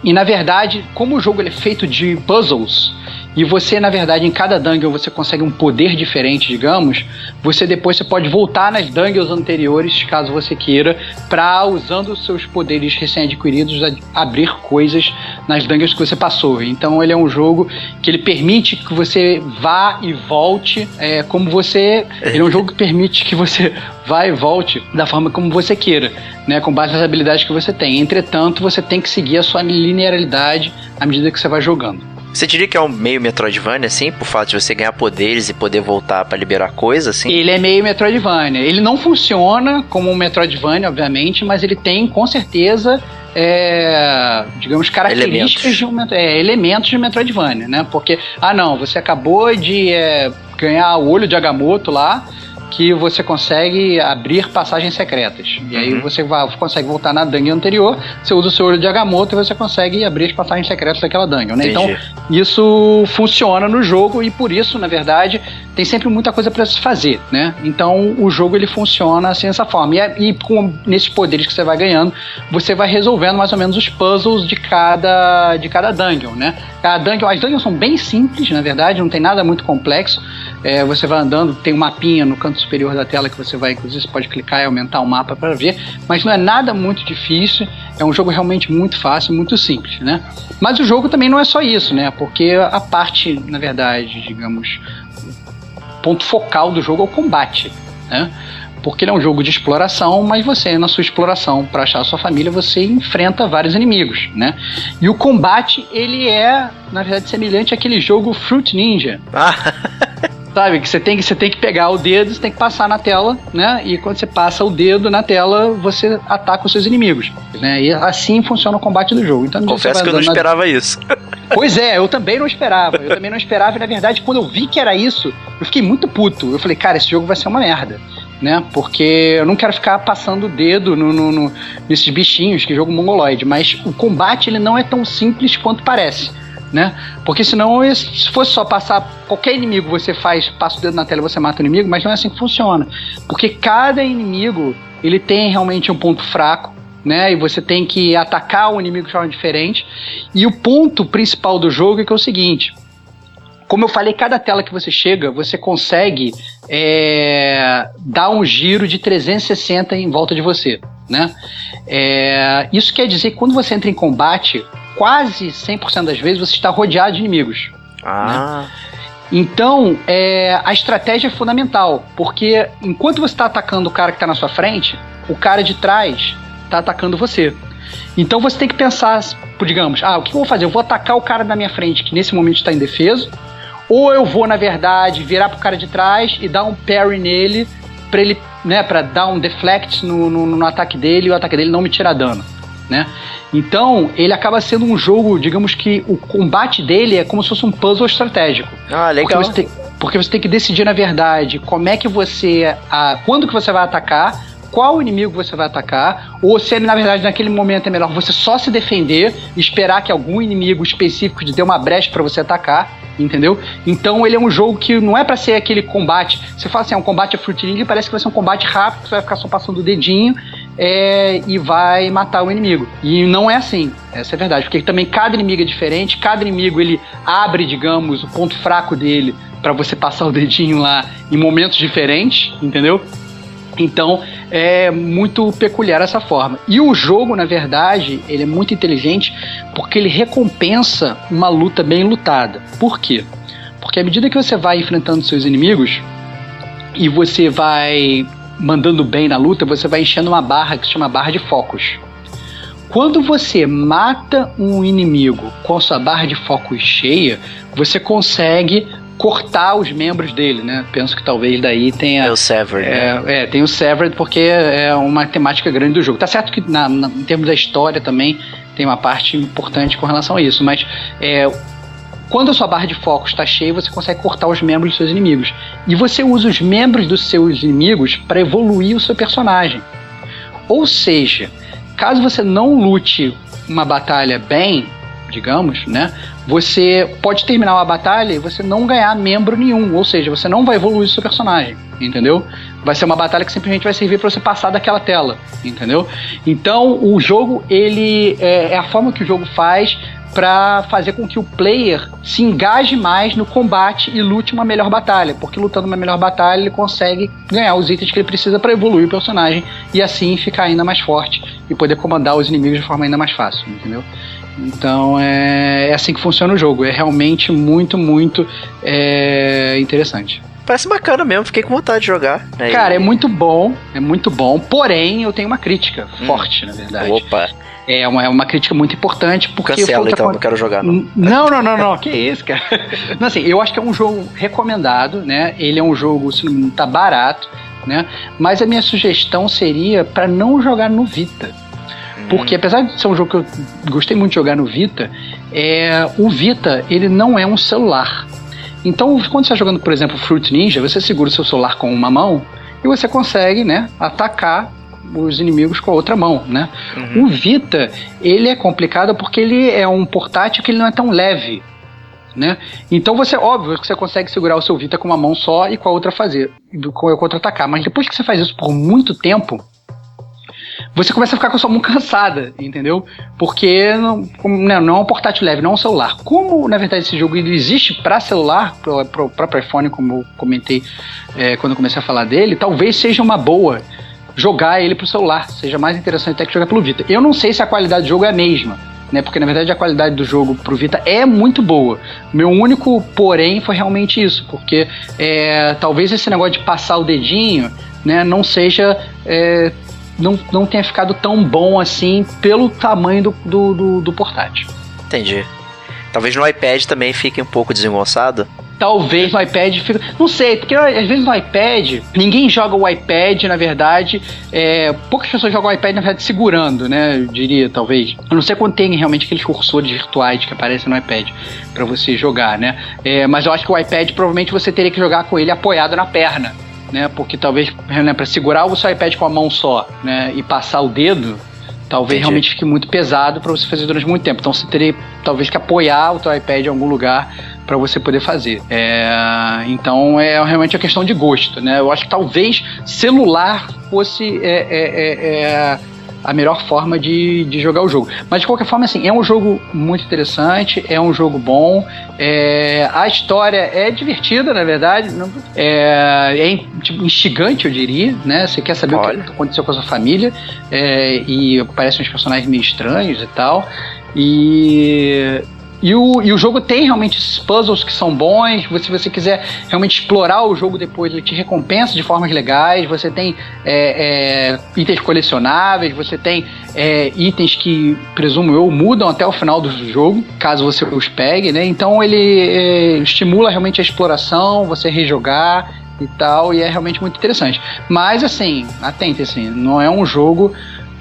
e na verdade, como o jogo ele é feito de puzzles, e você, na verdade, em cada dungeon você consegue um poder diferente, digamos, você depois você pode voltar nas dungeons anteriores, caso você queira, para usando os seus poderes recém-adquiridos abrir coisas nas dungeons que você passou. Então ele é um jogo que ele permite que você vá e volte é, como você. Ele é um jogo que permite que você vá e volte da forma como você queira, né, com base nas habilidades que você tem. Entretanto, você tem que seguir a sua linearidade à medida que você vai jogando. Você diria que é um meio Metroidvania, assim, por fato de você ganhar poderes e poder voltar para liberar coisas, assim? Ele é meio Metroidvania. Ele não funciona como um Metroidvania, obviamente, mas ele tem, com certeza, é, digamos, características elementos. de um é, elementos de Metroidvania, né? Porque, ah não, você acabou de é, ganhar o olho de Agamotto lá, que você consegue abrir passagens secretas. E aí uhum. você vai, consegue voltar na dungeon anterior, você usa o seu olho de Agamotto e você consegue abrir as passagens secretas daquela dungeon, né? Então, isso funciona no jogo e por isso, na verdade, tem sempre muita coisa para se fazer, né? Então, o jogo ele funciona assim dessa forma. E, e com nesses poderes que você vai ganhando, você vai resolvendo mais ou menos os puzzles de cada de cada dungeon, né? Cada dungeon, as dungeons são bem simples, na verdade, não tem nada muito complexo. É, você vai andando, tem um mapinha no canto superior da tela que você vai, inclusive, você pode clicar e aumentar o mapa para ver, mas não é nada muito difícil, é um jogo realmente muito fácil, muito simples, né? Mas o jogo também não é só isso, né? Porque a parte, na verdade, digamos, ponto focal do jogo é o combate, né? Porque ele é um jogo de exploração, mas você, na sua exploração para achar a sua família, você enfrenta vários inimigos, né? E o combate, ele é, na verdade, semelhante àquele jogo Fruit Ninja. Ah. Sabe, que você tem, que você tem que pegar o dedo, você tem que passar na tela, né? E quando você passa o dedo na tela, você ataca os seus inimigos. Né? E assim funciona o combate do jogo. Então, Confesso que eu não esperava na... isso. Pois é, eu também não esperava. Eu também não esperava, e na verdade, quando eu vi que era isso, eu fiquei muito puto. Eu falei, cara, esse jogo vai ser uma merda. Né? Porque eu não quero ficar passando o dedo no, no, no, nesses bichinhos que jogo mongoloide, mas o combate ele não é tão simples quanto parece né? Porque senão, se fosse só passar qualquer inimigo, você faz, passa o dedo na tela e você mata o inimigo, mas não é assim que funciona. Porque cada inimigo, ele tem realmente um ponto fraco, né? E você tem que atacar o inimigo de forma diferente. E o ponto principal do jogo é que é o seguinte: como eu falei, cada tela que você chega, você consegue é, dar um giro de 360 em volta de você, né? É, isso quer dizer que quando você entra em combate, quase 100% das vezes você está rodeado de inimigos. Ah. Né? Então, é, a estratégia é fundamental, porque enquanto você está atacando o cara que está na sua frente, o cara de trás está atacando você. Então você tem que pensar, digamos, ah, o que eu vou fazer? Eu vou atacar o cara da minha frente, que nesse momento está indefeso, ou eu vou, na verdade, virar pro cara de trás e dar um parry nele para ele, né, para dar um deflect no, no, no, ataque dele e o ataque dele não me tirar dano, né? Então, ele acaba sendo um jogo, digamos que o combate dele é como se fosse um puzzle estratégico. Ah, legal. Porque você tem, porque você tem que decidir, na verdade, como é que você. A, quando que você vai atacar, qual inimigo você vai atacar, ou se ele, na verdade, naquele momento é melhor você só se defender e esperar que algum inimigo específico te dê uma brecha para você atacar, entendeu? Então ele é um jogo que não é para ser aquele combate. Você fala assim, é um combate a Fruit Ninja, parece que vai ser um combate rápido, que você vai ficar só passando o dedinho é, e vai matar o inimigo. E não é assim, essa é a verdade, porque também cada inimigo é diferente, cada inimigo ele abre, digamos, o ponto fraco dele para você passar o dedinho lá em momentos diferentes, entendeu? Então é muito peculiar essa forma. E o jogo, na verdade, ele é muito inteligente porque ele recompensa uma luta bem lutada. Por quê? Porque à medida que você vai enfrentando seus inimigos e você vai mandando bem na luta, você vai enchendo uma barra que se chama barra de focos. Quando você mata um inimigo com a sua barra de focos cheia, você consegue cortar os membros dele, né? Penso que talvez daí tenha. É o Severed. É, né? é, tem o Severed porque é uma temática grande do jogo. Tá certo que na, na, em termos da história também tem uma parte importante com relação a isso, mas é, quando a sua barra de foco está cheia, você consegue cortar os membros dos seus inimigos. E você usa os membros dos seus inimigos para evoluir o seu personagem. Ou seja, caso você não lute uma batalha bem, digamos, né? Você pode terminar uma batalha e você não ganhar membro nenhum, ou seja, você não vai evoluir o seu personagem, entendeu? Vai ser uma batalha que simplesmente vai servir para você passar daquela tela, entendeu? Então, o jogo ele é, é a forma que o jogo faz para fazer com que o player se engaje mais no combate e lute uma melhor batalha, porque lutando uma melhor batalha ele consegue ganhar os itens que ele precisa para evoluir o personagem e assim ficar ainda mais forte e poder comandar os inimigos de forma ainda mais fácil, entendeu? Então é, é assim que funciona o jogo. É realmente muito, muito é, interessante. Parece bacana mesmo, fiquei com vontade de jogar. Né? Cara, é muito bom, é muito bom. Porém, eu tenho uma crítica hum. forte, na verdade. Opa. É uma, é uma crítica muito importante porque. Cancela então, não quero jogar. Não, não, não, não, não. que isso, cara. Não, assim, eu acho que é um jogo recomendado, né? Ele é um jogo, se não tá barato, né? Mas a minha sugestão seria para não jogar no Vita. Porque apesar de ser um jogo que eu gostei muito de jogar no Vita, é, o Vita ele não é um celular. Então, quando você está jogando, por exemplo, Fruit Ninja, você segura o seu celular com uma mão e você consegue, né, atacar os inimigos com a outra mão, né? Uhum. O Vita, ele é complicado porque ele é um portátil que ele não é tão leve, né? Então você, óbvio, que você consegue segurar o seu Vita com uma mão só e com a outra fazer, com a outra atacar, mas depois que você faz isso por muito tempo, você começa a ficar com a sua mão cansada, entendeu? Porque não, né, não é um portátil leve, não é um celular. Como, na verdade, esse jogo existe para celular, para o próprio iPhone, como eu comentei é, quando eu comecei a falar dele, talvez seja uma boa jogar ele pro celular. Seja mais interessante até que jogar pelo Vita. Eu não sei se a qualidade do jogo é a mesma. Né, porque na verdade a qualidade do jogo pro Vita é muito boa. Meu único porém foi realmente isso, porque é, talvez esse negócio de passar o dedinho né, não seja é, não, não tenha ficado tão bom assim pelo tamanho do, do, do, do portátil. Entendi. Talvez no iPad também fique um pouco desengonçado. Talvez no iPad fique. Não sei, porque às vezes no iPad, ninguém joga o iPad, na verdade. É, poucas pessoas jogam o iPad, na verdade, segurando, né? Eu diria, talvez. Eu não sei quando tem realmente aqueles cursores virtuais que aparecem no iPad para você jogar, né? É, mas eu acho que o iPad provavelmente você teria que jogar com ele apoiado na perna né? Porque talvez né, para segurar o seu iPad com a mão só, né, e passar o dedo, talvez Entendi. realmente fique muito pesado para você fazer durante muito tempo. Então você teria talvez que apoiar o seu iPad em algum lugar para você poder fazer. É, então é realmente a questão de gosto, né? Eu acho que talvez celular fosse é, é, é, é a melhor forma de, de jogar o jogo. Mas de qualquer forma, assim, é um jogo muito interessante, é um jogo bom, é, a história é divertida, na verdade, é, é tipo, instigante, eu diria, né? Você quer saber Olha. o que aconteceu com a sua família é, e parecem uns personagens meio estranhos e tal. E e o, e o jogo tem realmente esses puzzles que são bons. Se você quiser realmente explorar o jogo depois, ele te recompensa de formas legais. Você tem é, é, itens colecionáveis, você tem é, itens que, presumo eu, mudam até o final do jogo, caso você os pegue, né? Então ele é, estimula realmente a exploração, você rejogar e tal, e é realmente muito interessante. Mas assim, atente assim, não é um jogo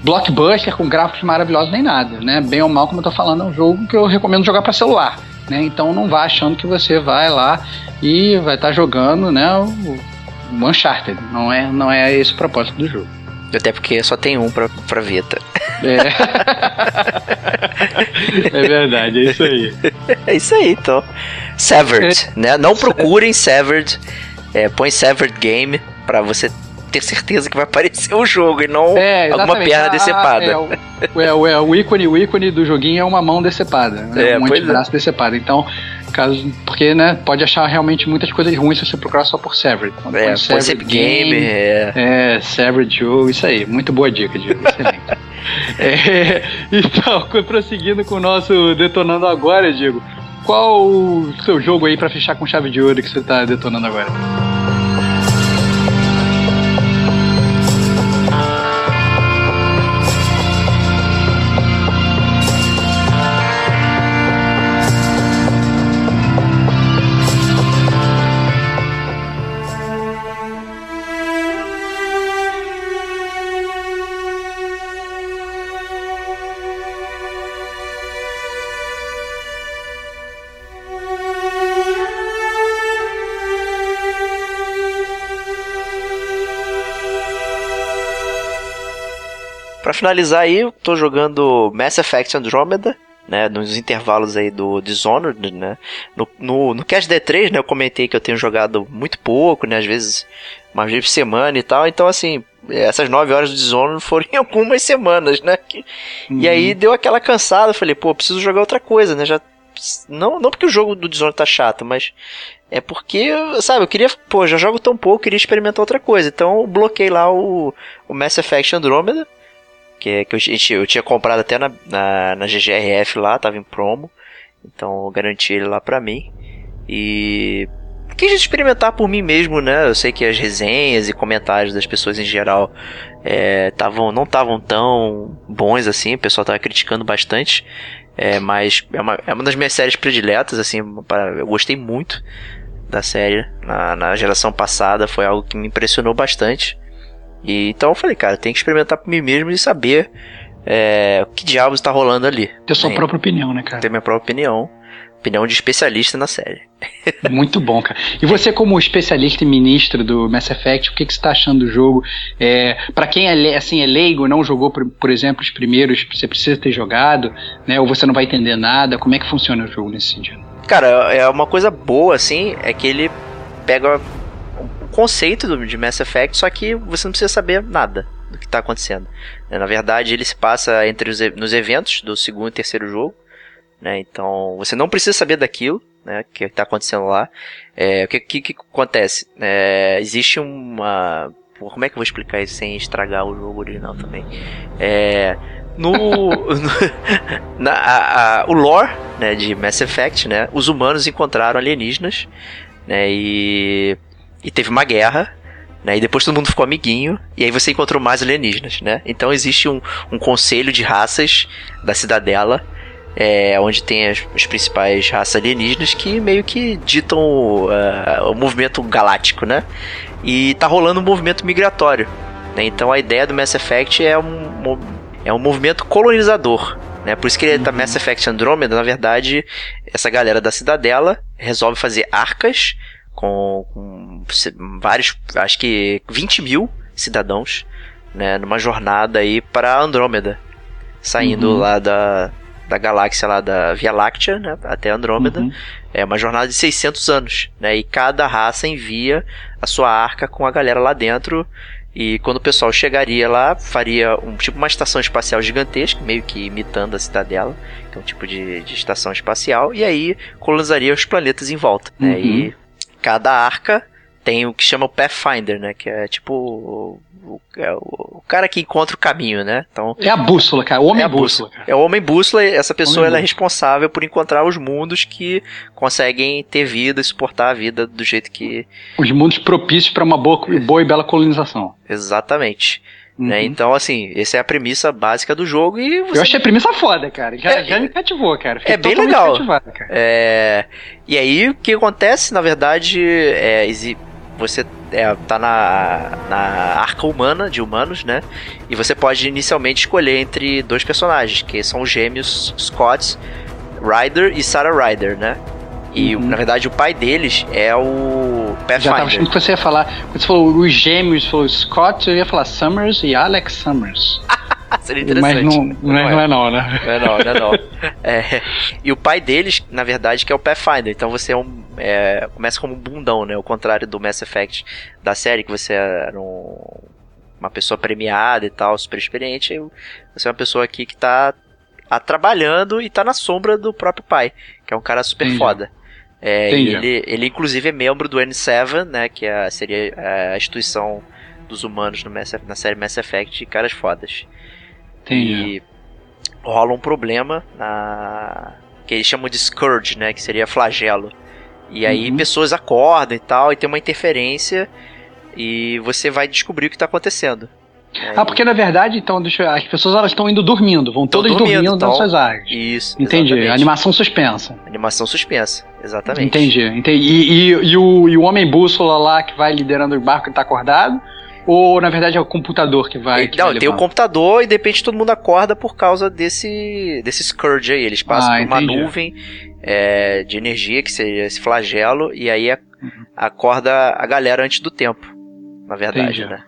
blockbuster com gráficos maravilhosos nem nada, né? Bem ou mal, como eu tô falando, é um jogo que eu recomendo jogar para celular, né? Então não vá achando que você vai lá e vai estar tá jogando, né, o, o Uncharted. Não é, não é esse o propósito do jogo. Até porque só tem um pra, pra Vita. É. é verdade, é isso aí. É isso aí, então. Severed, é. né? Não procurem Severed. É, põe Severed Game pra você ter certeza que vai aparecer o jogo e não é, alguma perna ah, decepada. É, o, é, o, é, o ícone, o ícone do joguinho é uma mão decepada, né? É, um antebraço é. decepado. Então, caso, porque, né, pode achar realmente muitas coisas ruins se você procurar só por Severed. Quando é, Severed Game, game, é. É, Severed Joe, isso aí. Muito boa dica, Diego, excelente. é, então, prosseguindo com o nosso Detonando Agora, Diego, qual o seu jogo aí para fechar com chave de ouro que você tá detonando agora? Finalizar aí, eu tô jogando Mass Effect Andromeda, né, nos intervalos aí do Dishonored, né, no, no, no Cast D3, né, eu comentei que eu tenho jogado muito pouco, né, às vezes uma vez por semana e tal, então assim, essas nove horas do Dishonored foram em algumas semanas, né, que, uhum. e aí uhum. deu aquela cansada, eu falei, pô, preciso jogar outra coisa, né, já, não, não porque o jogo do Dishonored tá chato, mas é porque, sabe, eu queria, pô, já jogo tão pouco, queria experimentar outra coisa, então eu bloqueei lá o, o Mass Effect Andromeda, que, que eu, gente, eu tinha comprado até na, na, na GGRF lá, tava em promo. Então eu garanti ele lá pra mim. E quis experimentar por mim mesmo, né? Eu sei que as resenhas e comentários das pessoas em geral é, tavam, não estavam tão bons assim, o pessoal tava criticando bastante. É, mas é uma, é uma das minhas séries prediletas, assim, eu gostei muito da série na, na geração passada, foi algo que me impressionou bastante. E, então eu falei, cara, tem que experimentar por mim mesmo e saber é, o que diabos está rolando ali. Ter sua própria opinião, né, cara? Ter minha própria opinião. Opinião de especialista na série. Muito bom, cara. E você, como especialista e ministro do Mass Effect, o que, que você está achando do jogo? É, para quem é, assim, é leigo, não jogou, por, por, exemplo, os primeiros, você precisa ter jogado, né? Ou você não vai entender nada. Como é que funciona o jogo nesse sentido? Cara, é uma coisa boa, assim, é que ele pega conceito do, de Mass Effect, só que você não precisa saber nada do que está acontecendo. É, na verdade, ele se passa entre os nos eventos do segundo e terceiro jogo. Né? Então, você não precisa saber daquilo né, que está acontecendo lá. É, o que, que, que acontece? É, existe uma. Como é que eu vou explicar isso sem estragar o jogo original também? É, no, no na, a, a, o lore né, de Mass Effect, né, os humanos encontraram alienígenas né, e e teve uma guerra, né? E depois todo mundo ficou amiguinho, e aí você encontrou mais alienígenas, né? Então existe um, um conselho de raças da cidadela, é, onde tem as, as, principais raças alienígenas que meio que ditam uh, o movimento galáctico, né? E tá rolando um movimento migratório. Né? Então a ideia do Mass Effect é um, é um movimento colonizador. Né? Por isso que ele tá Mass Effect Andromeda, na verdade, essa galera da cidadela resolve fazer arcas com, com vários, acho que 20 mil cidadãos, né, numa jornada aí para Andrômeda, saindo uhum. lá da, da galáxia lá da Via Láctea, né, até Andrômeda. Uhum. É uma jornada de 600 anos, né, e cada raça envia a sua arca com a galera lá dentro E quando o pessoal chegaria lá, faria um tipo uma estação espacial gigantesca, meio que imitando a cidadela, que é um tipo de, de estação espacial, e aí colonizaria os planetas em volta. Né? Uhum. E cada arca tem o que chama o Pathfinder, né? Que é tipo o, o, é o cara que encontra o caminho, né? Então É a bússola, cara. O homem é bússola, cara. é o homem bússola, e essa pessoa ela é bússola. responsável por encontrar os mundos que conseguem ter vida e suportar a vida do jeito que Os mundos propícios para uma boa, boa e bela colonização. exatamente. Uhum. Né? Então, assim, essa é a premissa básica do jogo e você Eu achei a premissa foda, cara. Já, É, já me cativou, cara. Fiquei é bem legal. É, e aí, o que acontece, na verdade, é você é, tá na, na arca humana de humanos, né? E você pode inicialmente escolher entre dois personagens, que são os gêmeos Scott Ryder e Sarah Ryder, né? E Uhum. na verdade o pai deles é o Já tava achando Pathfinder. que você ia falar. Quando você falou os gêmeos, falou Scott, eu ia falar Summers e Alex Summers. Seria Mas interessante. não, não, é, não é não, né? Não é não, não é não. É, e o pai deles, na verdade, que é o Pathfinder. Então você é um, é, começa como um bundão, né? O contrário do Mass Effect da série, que você era um- uma pessoa premiada e tal, super experiente. Você é uma pessoa aqui que tá, tá trabalhando e tá na sombra do próprio pai, que é um cara super Entendi. foda. É, e ele, ele, inclusive, é membro do N7, né? Que é, seria a instituição dos humanos no Mass, na série Mass Effect de caras fodas. Entendi. E rola um problema na. que eles chamam de Scourge, né? Que seria flagelo. E aí Uhum. pessoas acordam e tal, e tem uma interferência. E você vai descobrir o que tá acontecendo. Ah, porque na verdade, então, deixa eu- as pessoas elas estão indo dormindo, vão Tão todas dormindo, dormindo, então. nas suas áreas. Isso. Entendi. exatamente. Animação suspensa. Animação suspensa. Exatamente. Entendi. entendi. E, e, e o, e o homem bússola lá que vai liderando o barco ele tá acordado? Ou na verdade é o computador que vai. que Não, vai tem o computador e de repente todo mundo acorda por causa desse, desse Scourge aí. Eles passam Ah, por uma entendi. nuvem é, de energia, que seria esse flagelo, e aí Uhum. acorda a galera antes do tempo, na verdade, Entendi. né?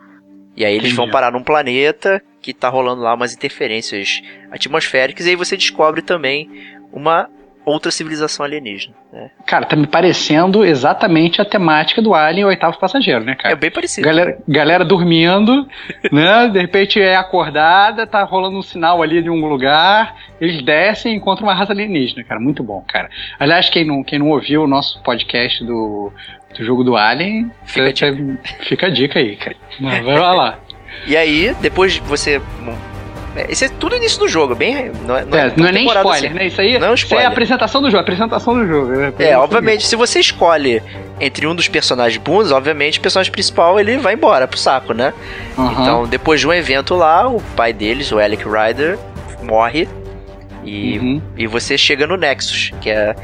E aí eles vão parar num planeta que tá rolando lá umas interferências atmosféricas, e aí você descobre também uma outra civilização alienígena. Né? Cara, tá me parecendo exatamente a temática do Alien o oitavo passageiro, né, É cara? bem parecido. Galera, galera dormindo, né? De repente é acordada, tá rolando um sinal ali de um lugar, eles descem e encontram uma raça alienígena, cara. Muito bom, cara. Aliás, quem não, quem não ouviu o nosso podcast do, do jogo do Alien, Fica a fica, a dica aí, cara. Vai lá. E aí, depois você. é, Esse é tudo início do jogo, bem. Não é, É, não é nem spoiler, assim. né? Isso aí, Não é um isso é spoiler. a apresentação do jogo, apresentação do jogo. né? É, obviamente, se você escolhe entre um dos personagens bundos, obviamente o personagem principal ele vai embora pro saco, né? Aham. Então, depois de um evento lá, o pai deles, o Alec Ryder, morre e, Uhum. e você chega no Nexus, que é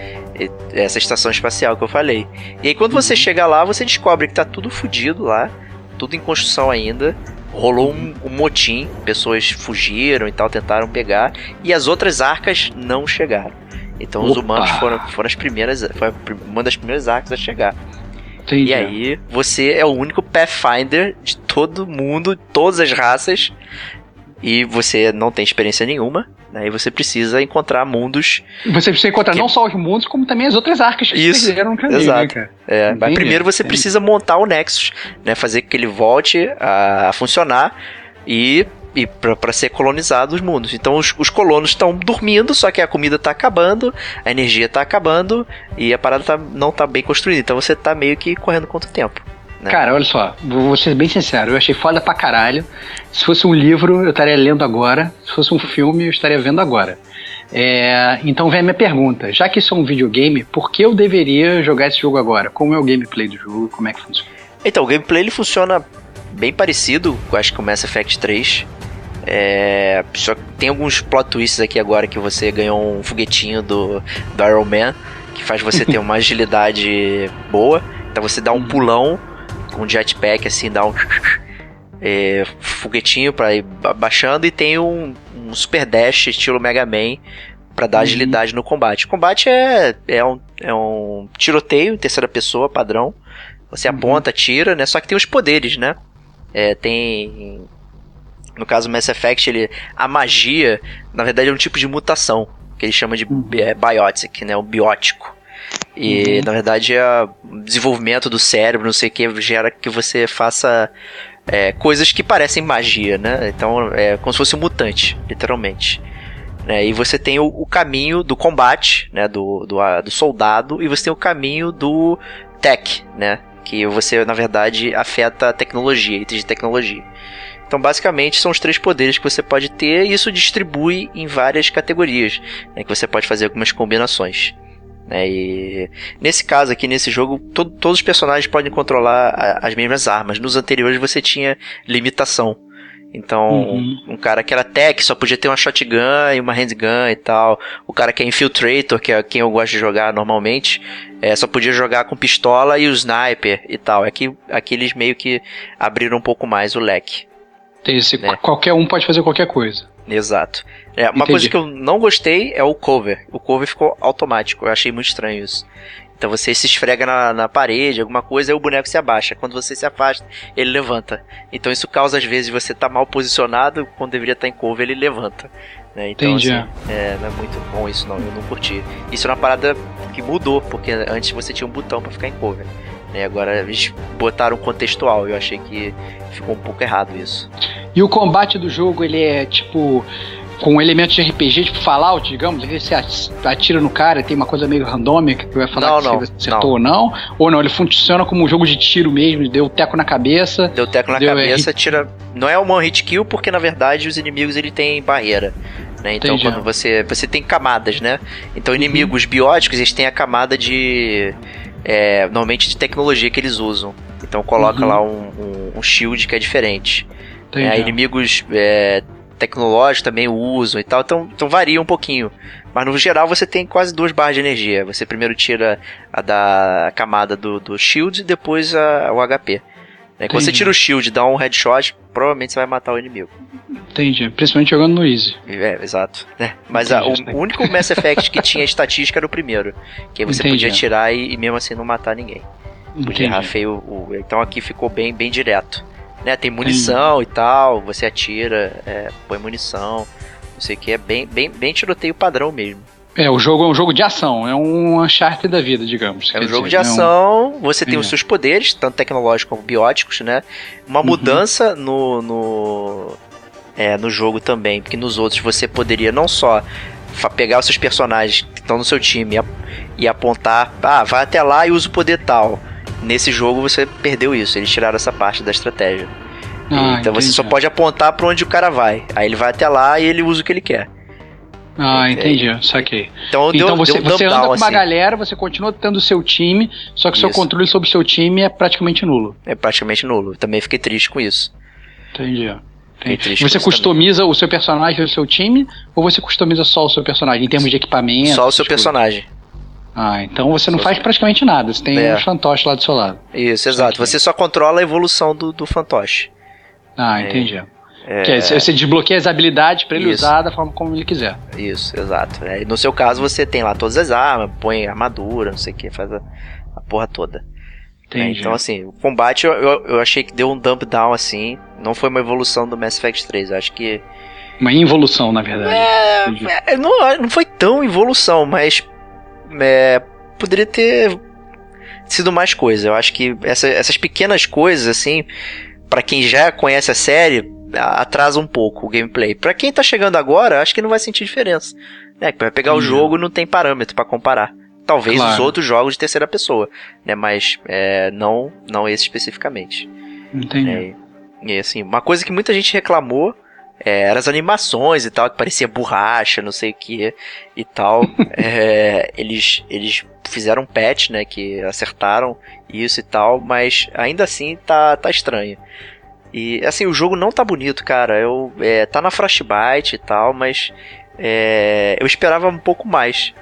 essa estação espacial que eu falei. E aí, quando Uhum. você chega lá, você descobre que tá tudo fudido lá, tudo em construção ainda. Rolou um, um motim, pessoas fugiram e tal, tentaram pegar, e as outras arcas não chegaram. Então os Opa. humanos foram, foram as primeiras, foi uma das primeiras arcas a chegar. Entendi. E aí, você é o único Pathfinder de todo mundo, todas as raças, e você não tem experiência nenhuma, né? E você precisa encontrar mundos. Você precisa encontrar Que- não só os mundos, como também as outras arcas que Isso, perderam no caminho, exato. né, cara? É, mas primeiro você entendi. precisa montar o Nexus, né? Fazer que ele volte a, a funcionar e. E para ser colonizado os mundos. Então os, os colonos estão dormindo, só que a comida tá acabando, a energia tá acabando e a parada tá- não tá bem construída. Então você tá meio que correndo contra o tempo. Né? Cara, olha só, vou ser bem sincero, eu achei foda pra caralho. Se fosse um livro, eu estaria lendo agora. Se fosse um filme, eu estaria vendo agora. É, então vem a minha pergunta. Já que isso é um videogame, por que eu deveria jogar esse jogo agora? Como é o gameplay do jogo? Como é que funciona? Então, o gameplay ele funciona bem parecido, eu acho que com Mass Effect 3. É, só que tem alguns plot twists aqui agora que você ganhou um foguetinho do, do Iron Man, que faz você ter uma agilidade boa. Então você dá um Uhum. pulão com um jetpack, assim, dá um é, foguetinho pra ir abaixando e tem um, um super dash estilo Mega Man pra dar Uhum. agilidade no combate. O combate é, é, um, é um tiroteio em terceira pessoa padrão. Você Uhum. aponta, tira, né? Só que tem os poderes, né? É, tem. No caso Mass Effect, ele, a magia, na verdade, é um tipo de mutação. Que ele chama de Uhum. é, biotic, né? O biótico. E, Uhum. na verdade, é o desenvolvimento do cérebro, não sei o que, gera que você faça é, coisas que parecem magia, né? Então é como se fosse um mutante, literalmente. Né? E você tem o, o, caminho do combate, né? Do, do, do, soldado, e você tem o caminho do tech, né? Que você, na verdade, afeta a tecnologia, itens de tecnologia. Então, basicamente, são os três poderes que você pode ter, e isso distribui em várias categorias, né? Que você pode fazer algumas combinações. Né? E nesse caso aqui, nesse jogo, to todos os personagens podem controlar a, as mesmas armas. Nos anteriores você tinha limitação. Então, uhum. um cara que era tech só podia ter uma shotgun e uma handgun e tal. O cara que é infiltrator, que é quem eu gosto de jogar normalmente, é, só podia jogar com pistola e o sniper e tal. Aqui, aqui eles meio que abriram um pouco mais o leque. Esse, né? Qualquer um pode fazer qualquer coisa. Exato. É, uma Entendi. coisa que eu não gostei é o cover. O cover ficou automático. Eu achei muito estranho isso. Então você se esfrega na, na parede, alguma coisa, e o boneco se abaixa. Quando você se afasta, ele levanta. Então isso causa, às vezes, você tá mal posicionado, quando deveria estar tá em cover, ele levanta. Né? Então, Entendi. Assim, é, não é muito bom isso, não. Eu não curti. Isso é uma parada que mudou, porque antes você tinha um botão para ficar em cover. Né? Agora eles botaram contextual. Eu achei que ficou um pouco errado isso. E o combate do jogo, ele é tipo com elementos de RPG, tipo Fallout, digamos, você atira no cara tem uma coisa meio randômica que vai falar não, que não, você acertou ou não. Ou não, ele funciona como um jogo de tiro mesmo, deu teco na cabeça. Deu teco na deu cabeça, tira. Não é uma hit kill, porque na verdade os inimigos ele tem barreira. Né? Então Entendi. quando você. Você tem camadas, né? Então inimigos uhum. bióticos, eles têm a camada de. É, normalmente de tecnologia que eles usam. Então coloca uhum. lá um, um, um, shield que é diferente. É, inimigos é, tecnológicos também usam e tal, então, então varia um pouquinho. Mas no geral você tem quase duas barras de energia. Você primeiro tira a da camada do, do shield e depois a, o HP. É, quando você tira o shield e dá um headshot, provavelmente você vai matar o inimigo. Entendi, principalmente jogando no Easy. É, exato. É, mas a, o, o, único Mass Effect que tinha estatística era o primeiro. Que você Entendi. podia tirar e, e, mesmo assim não matar ninguém. Podia errar feio o, Então aqui ficou bem, bem direto né? Tem munição Sim. e tal, você atira, é, põe munição, não sei o que, é bem, bem, bem tiroteio padrão mesmo. É, o jogo é um jogo de ação, é um Uncharted da vida, digamos. É um jogo dizer, de ação, é um... você tem é. os seus poderes, tanto tecnológicos como bióticos, né? Uma uhum. mudança no, no, é, no jogo também, porque nos outros você poderia não só pegar os seus personagens que estão no seu time e apontar, ah, vai até lá e usa o poder tal. Nesse jogo você perdeu isso, eles tiraram essa parte da estratégia. Ah, então entendi. você só pode apontar para onde o cara vai. Aí ele vai até lá e ele usa o que ele quer. Ah, entendi, saquei. Então, então deu, você, deu você anda com uma assim. galera, você continua tendo o seu time, só que o seu controle sobre o seu time é praticamente nulo. É praticamente nulo. Também fiquei triste com isso. Entendi. entendi. Você customiza também. o seu personagem e o seu time, ou você customiza só o seu personagem, em termos de equipamento? Só o seu personagem. Coisas? Ah, então você não faz praticamente nada, você tem é. um fantoche lá do seu lado. Isso, exato. Você só controla a evolução do, do fantoche. Ah, entendi. É... Que você desbloqueia as habilidades para ele Isso. usar da forma como ele quiser. Isso, exato. É, no seu caso, você tem lá todas as armas, põe armadura, não sei o que, faz a, a porra toda. É, então, assim, o combate eu, eu, eu, achei que deu um dump down assim. Não foi uma evolução do Mass Effect 3. Eu acho que. Uma involução, na verdade. É, é, não, não foi tão evolução, mas é, poderia ter sido mais coisa. Eu acho que essa, essas pequenas coisas, assim, para quem já conhece a série, atrasa um pouco o gameplay. Para quem tá chegando agora, acho que não vai sentir diferença. É, vai pegar o jogo não tem parâmetro para comparar. Talvez claro. os outros jogos de terceira pessoa, né? Mas é, não, não esse especificamente. Entendi. É, e assim, uma coisa que muita gente reclamou é, eram as animações e tal, que parecia borracha, não sei o que e tal. é, eles, eles fizeram um patch, né, que acertaram isso e tal, mas ainda assim tá, tá estranho. E assim, o jogo não tá bonito, cara. Eu, é, tá na Frostbite e tal, mas é, eu esperava um pouco mais.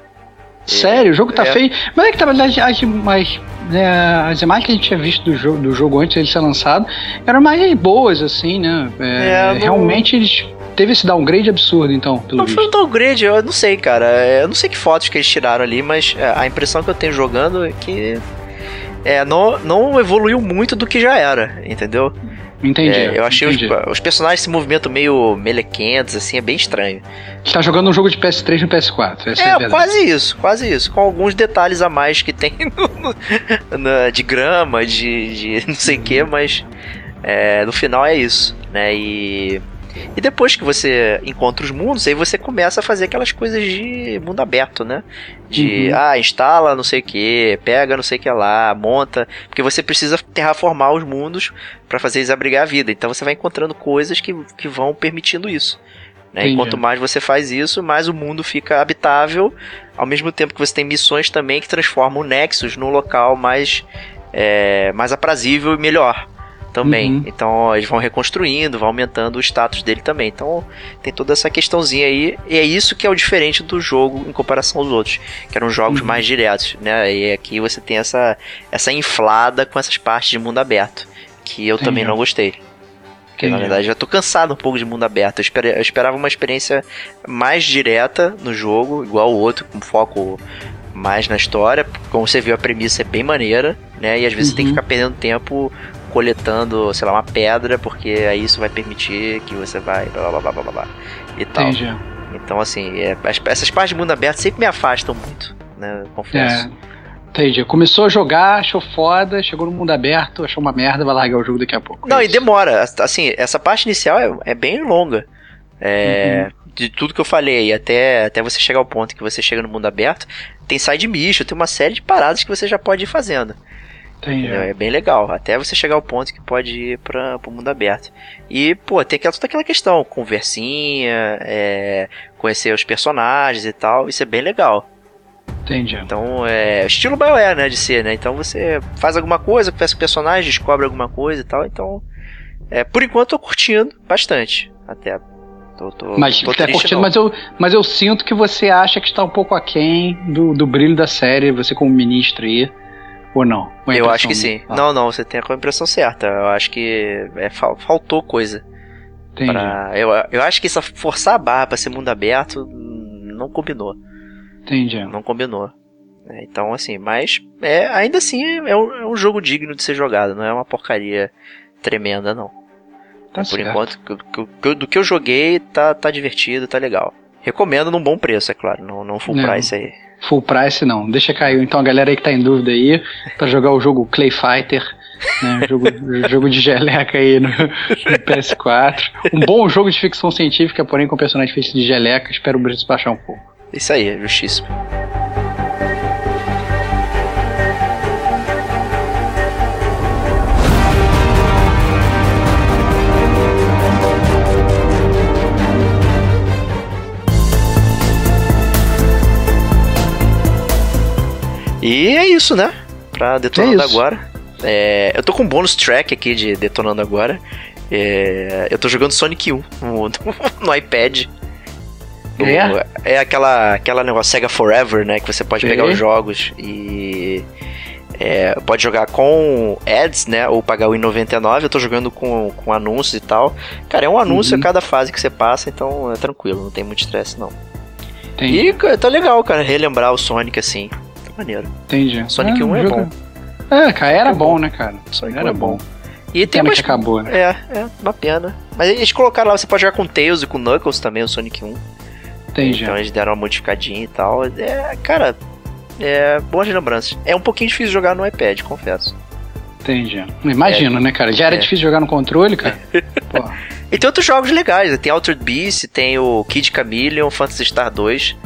Sério, o jogo tá é. feio. Mas é que tá, as, as, mais, né, as imagens que a gente tinha visto do jogo, do jogo antes de ele ser lançado eram mais boas, assim, né? É, é, realmente eles teve esse downgrade absurdo, então, pelo Não visto. foi um downgrade, eu não sei, cara. Eu não sei que fotos que eles tiraram ali, mas é, a impressão que eu tenho jogando é que é, não, não evoluiu muito do que já era, entendeu? Entendi. É, eu achei entendi. Os, os, personagens se movimentam meio melequentos, assim, é bem estranho. Você tá jogando um jogo de PS3 no PS4. Essa é, é quase isso, quase isso. Com alguns detalhes a mais que tem no, no, na, de grama, de, de não sei o que, mas é, no final é isso, né? E e depois que você encontra os mundos, aí você começa a fazer aquelas coisas de mundo aberto, né? De, uhum. ah, instala não sei o que, pega não sei o que lá, monta. Porque você precisa terraformar os mundos para fazer eles abrigar a vida. Então você vai encontrando coisas que, que vão permitindo isso. Né? E quanto mais você faz isso, mais o mundo fica habitável, ao mesmo tempo que você tem missões também que transformam o Nexus num local mais, é, mais aprazível e melhor também. Uhum. Então eles vão reconstruindo, vão aumentando o status dele também. Então tem toda essa questãozinha aí. E é isso que é o diferente do jogo em comparação aos outros, que eram jogos uhum. mais diretos, né? E aqui você tem essa, essa inflada com essas partes de mundo aberto, que eu Entendi. também não gostei. Porque Entendi. na verdade já tô cansado um pouco de mundo aberto. Eu, esper eu esperava uma experiência mais direta no jogo, igual o outro, com foco mais na história. Como você viu, a premissa é bem maneira, né? E às vezes uhum. você tem que uhum. ficar perdendo tempo coletando, sei lá, uma pedra, porque aí isso vai permitir que você vai blá blá blá blá blá, e tal. Entendi. Então, assim, é, essas partes de mundo aberto sempre me afastam muito, né? Confesso. É. Entendi. Começou a jogar, achou foda, chegou no mundo aberto, achou uma merda, vai largar o jogo daqui a pouco. Não, é e demora. Assim, essa parte inicial é, é bem longa. É, uhum. De tudo que eu falei, até, até você chegar ao ponto que você chega no mundo aberto, tem side mission, tem uma série de paradas que você já pode ir fazendo. É bem legal. Até você chegar ao ponto que pode ir para o mundo aberto. E, pô, tem aquela, toda aquela questão, conversinha, é, conhecer os personagens e tal. Isso é bem legal. Entendi. Então, é estilo BioWare, né, de ser, né? Então você faz alguma coisa, conhece o personagem, descobre alguma coisa e tal. Então, é, por enquanto eu tô curtindo bastante. Até Tô, tô, mas tô tá curtindo, mas eu, mas eu sinto que você acha que está um pouco aquém do, do brilho da série, você como ministro aí. Ou não? Ou eu acho que sim. Ah. Não, não, você tem a impressão certa. Eu acho que é, faltou coisa. Pra, eu, eu acho que essa forçar a barra pra ser mundo aberto não combinou. Entendi. Não combinou. É, então, assim, mas é, ainda assim é um, é um, jogo digno de ser jogado, não é uma porcaria tremenda, não. Tá Por enquanto, do, que eu joguei, tá, tá divertido, tá legal. Recomendo num bom preço, é claro, não, não full não. price aí. Full price não, deixa cair. Então a galera aí que tá em dúvida aí, para jogar o jogo Clay Fighter, né, jogo, jogo de geleca aí no, no, PS4. Um bom jogo de ficção científica, porém com personagem feito de geleca, espero o preço baixar um pouco. Isso aí, é justíssimo. E é isso, né? Pra Detonando é Agora. É, eu tô com um bônus track aqui de Detonando Agora. É, eu tô jogando Sonic 1 no, no iPad. É? é aquela, aquela negócio Sega Forever, né? Que você pode pegar os jogos e. É, pode jogar com ads, né? Ou pagar o I99. Eu tô jogando com, com anúncios e tal. Cara, é um anúncio uhum. a cada fase que você passa, então é tranquilo, não tem muito estresse não. Entendi. E tá legal, cara, relembrar o Sonic assim maneiro. Entendi. Sonic é, 1 é jogo... bom. É, cara, era é bom, bom, né, cara? Sonic era é bom. E tem umas... que acabou, né? É, é, uma pena. Mas eles colocaram lá, você pode jogar com Tails e com Knuckles também, o Sonic 1. Entendi. Então eles deram uma modificadinha e tal. É, cara, é boas lembranças. É um pouquinho difícil jogar no iPad, confesso. Entendi. Imagina, é, né, cara? Já era é. difícil jogar no controle, cara. e tem outros jogos legais. Né? Tem Altered Beast, tem o Kid Chameleon, Phantasy Star 2.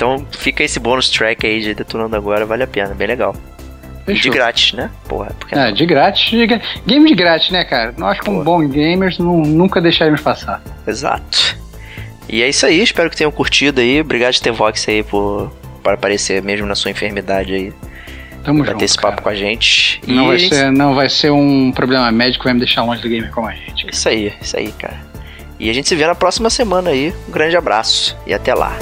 Então fica esse bônus track aí de Detonando Agora, vale a pena, bem legal. Fechou. De grátis, né? Porra, porque é, de grátis. De, game de grátis, né, cara? Nós, como bons gamers, não, nunca deixaremos passar. Exato. E é isso aí, espero que tenham curtido aí. Obrigado de ter Vox aí por, por aparecer mesmo na sua enfermidade aí. Tamo junto. ter esse papo cara. com a gente. Não, vai ser, não vai ser um problema médico, vai me deixar longe do gamer como a gente. Isso aí, isso aí, cara. E a gente se vê na próxima semana aí. Um grande abraço e até lá.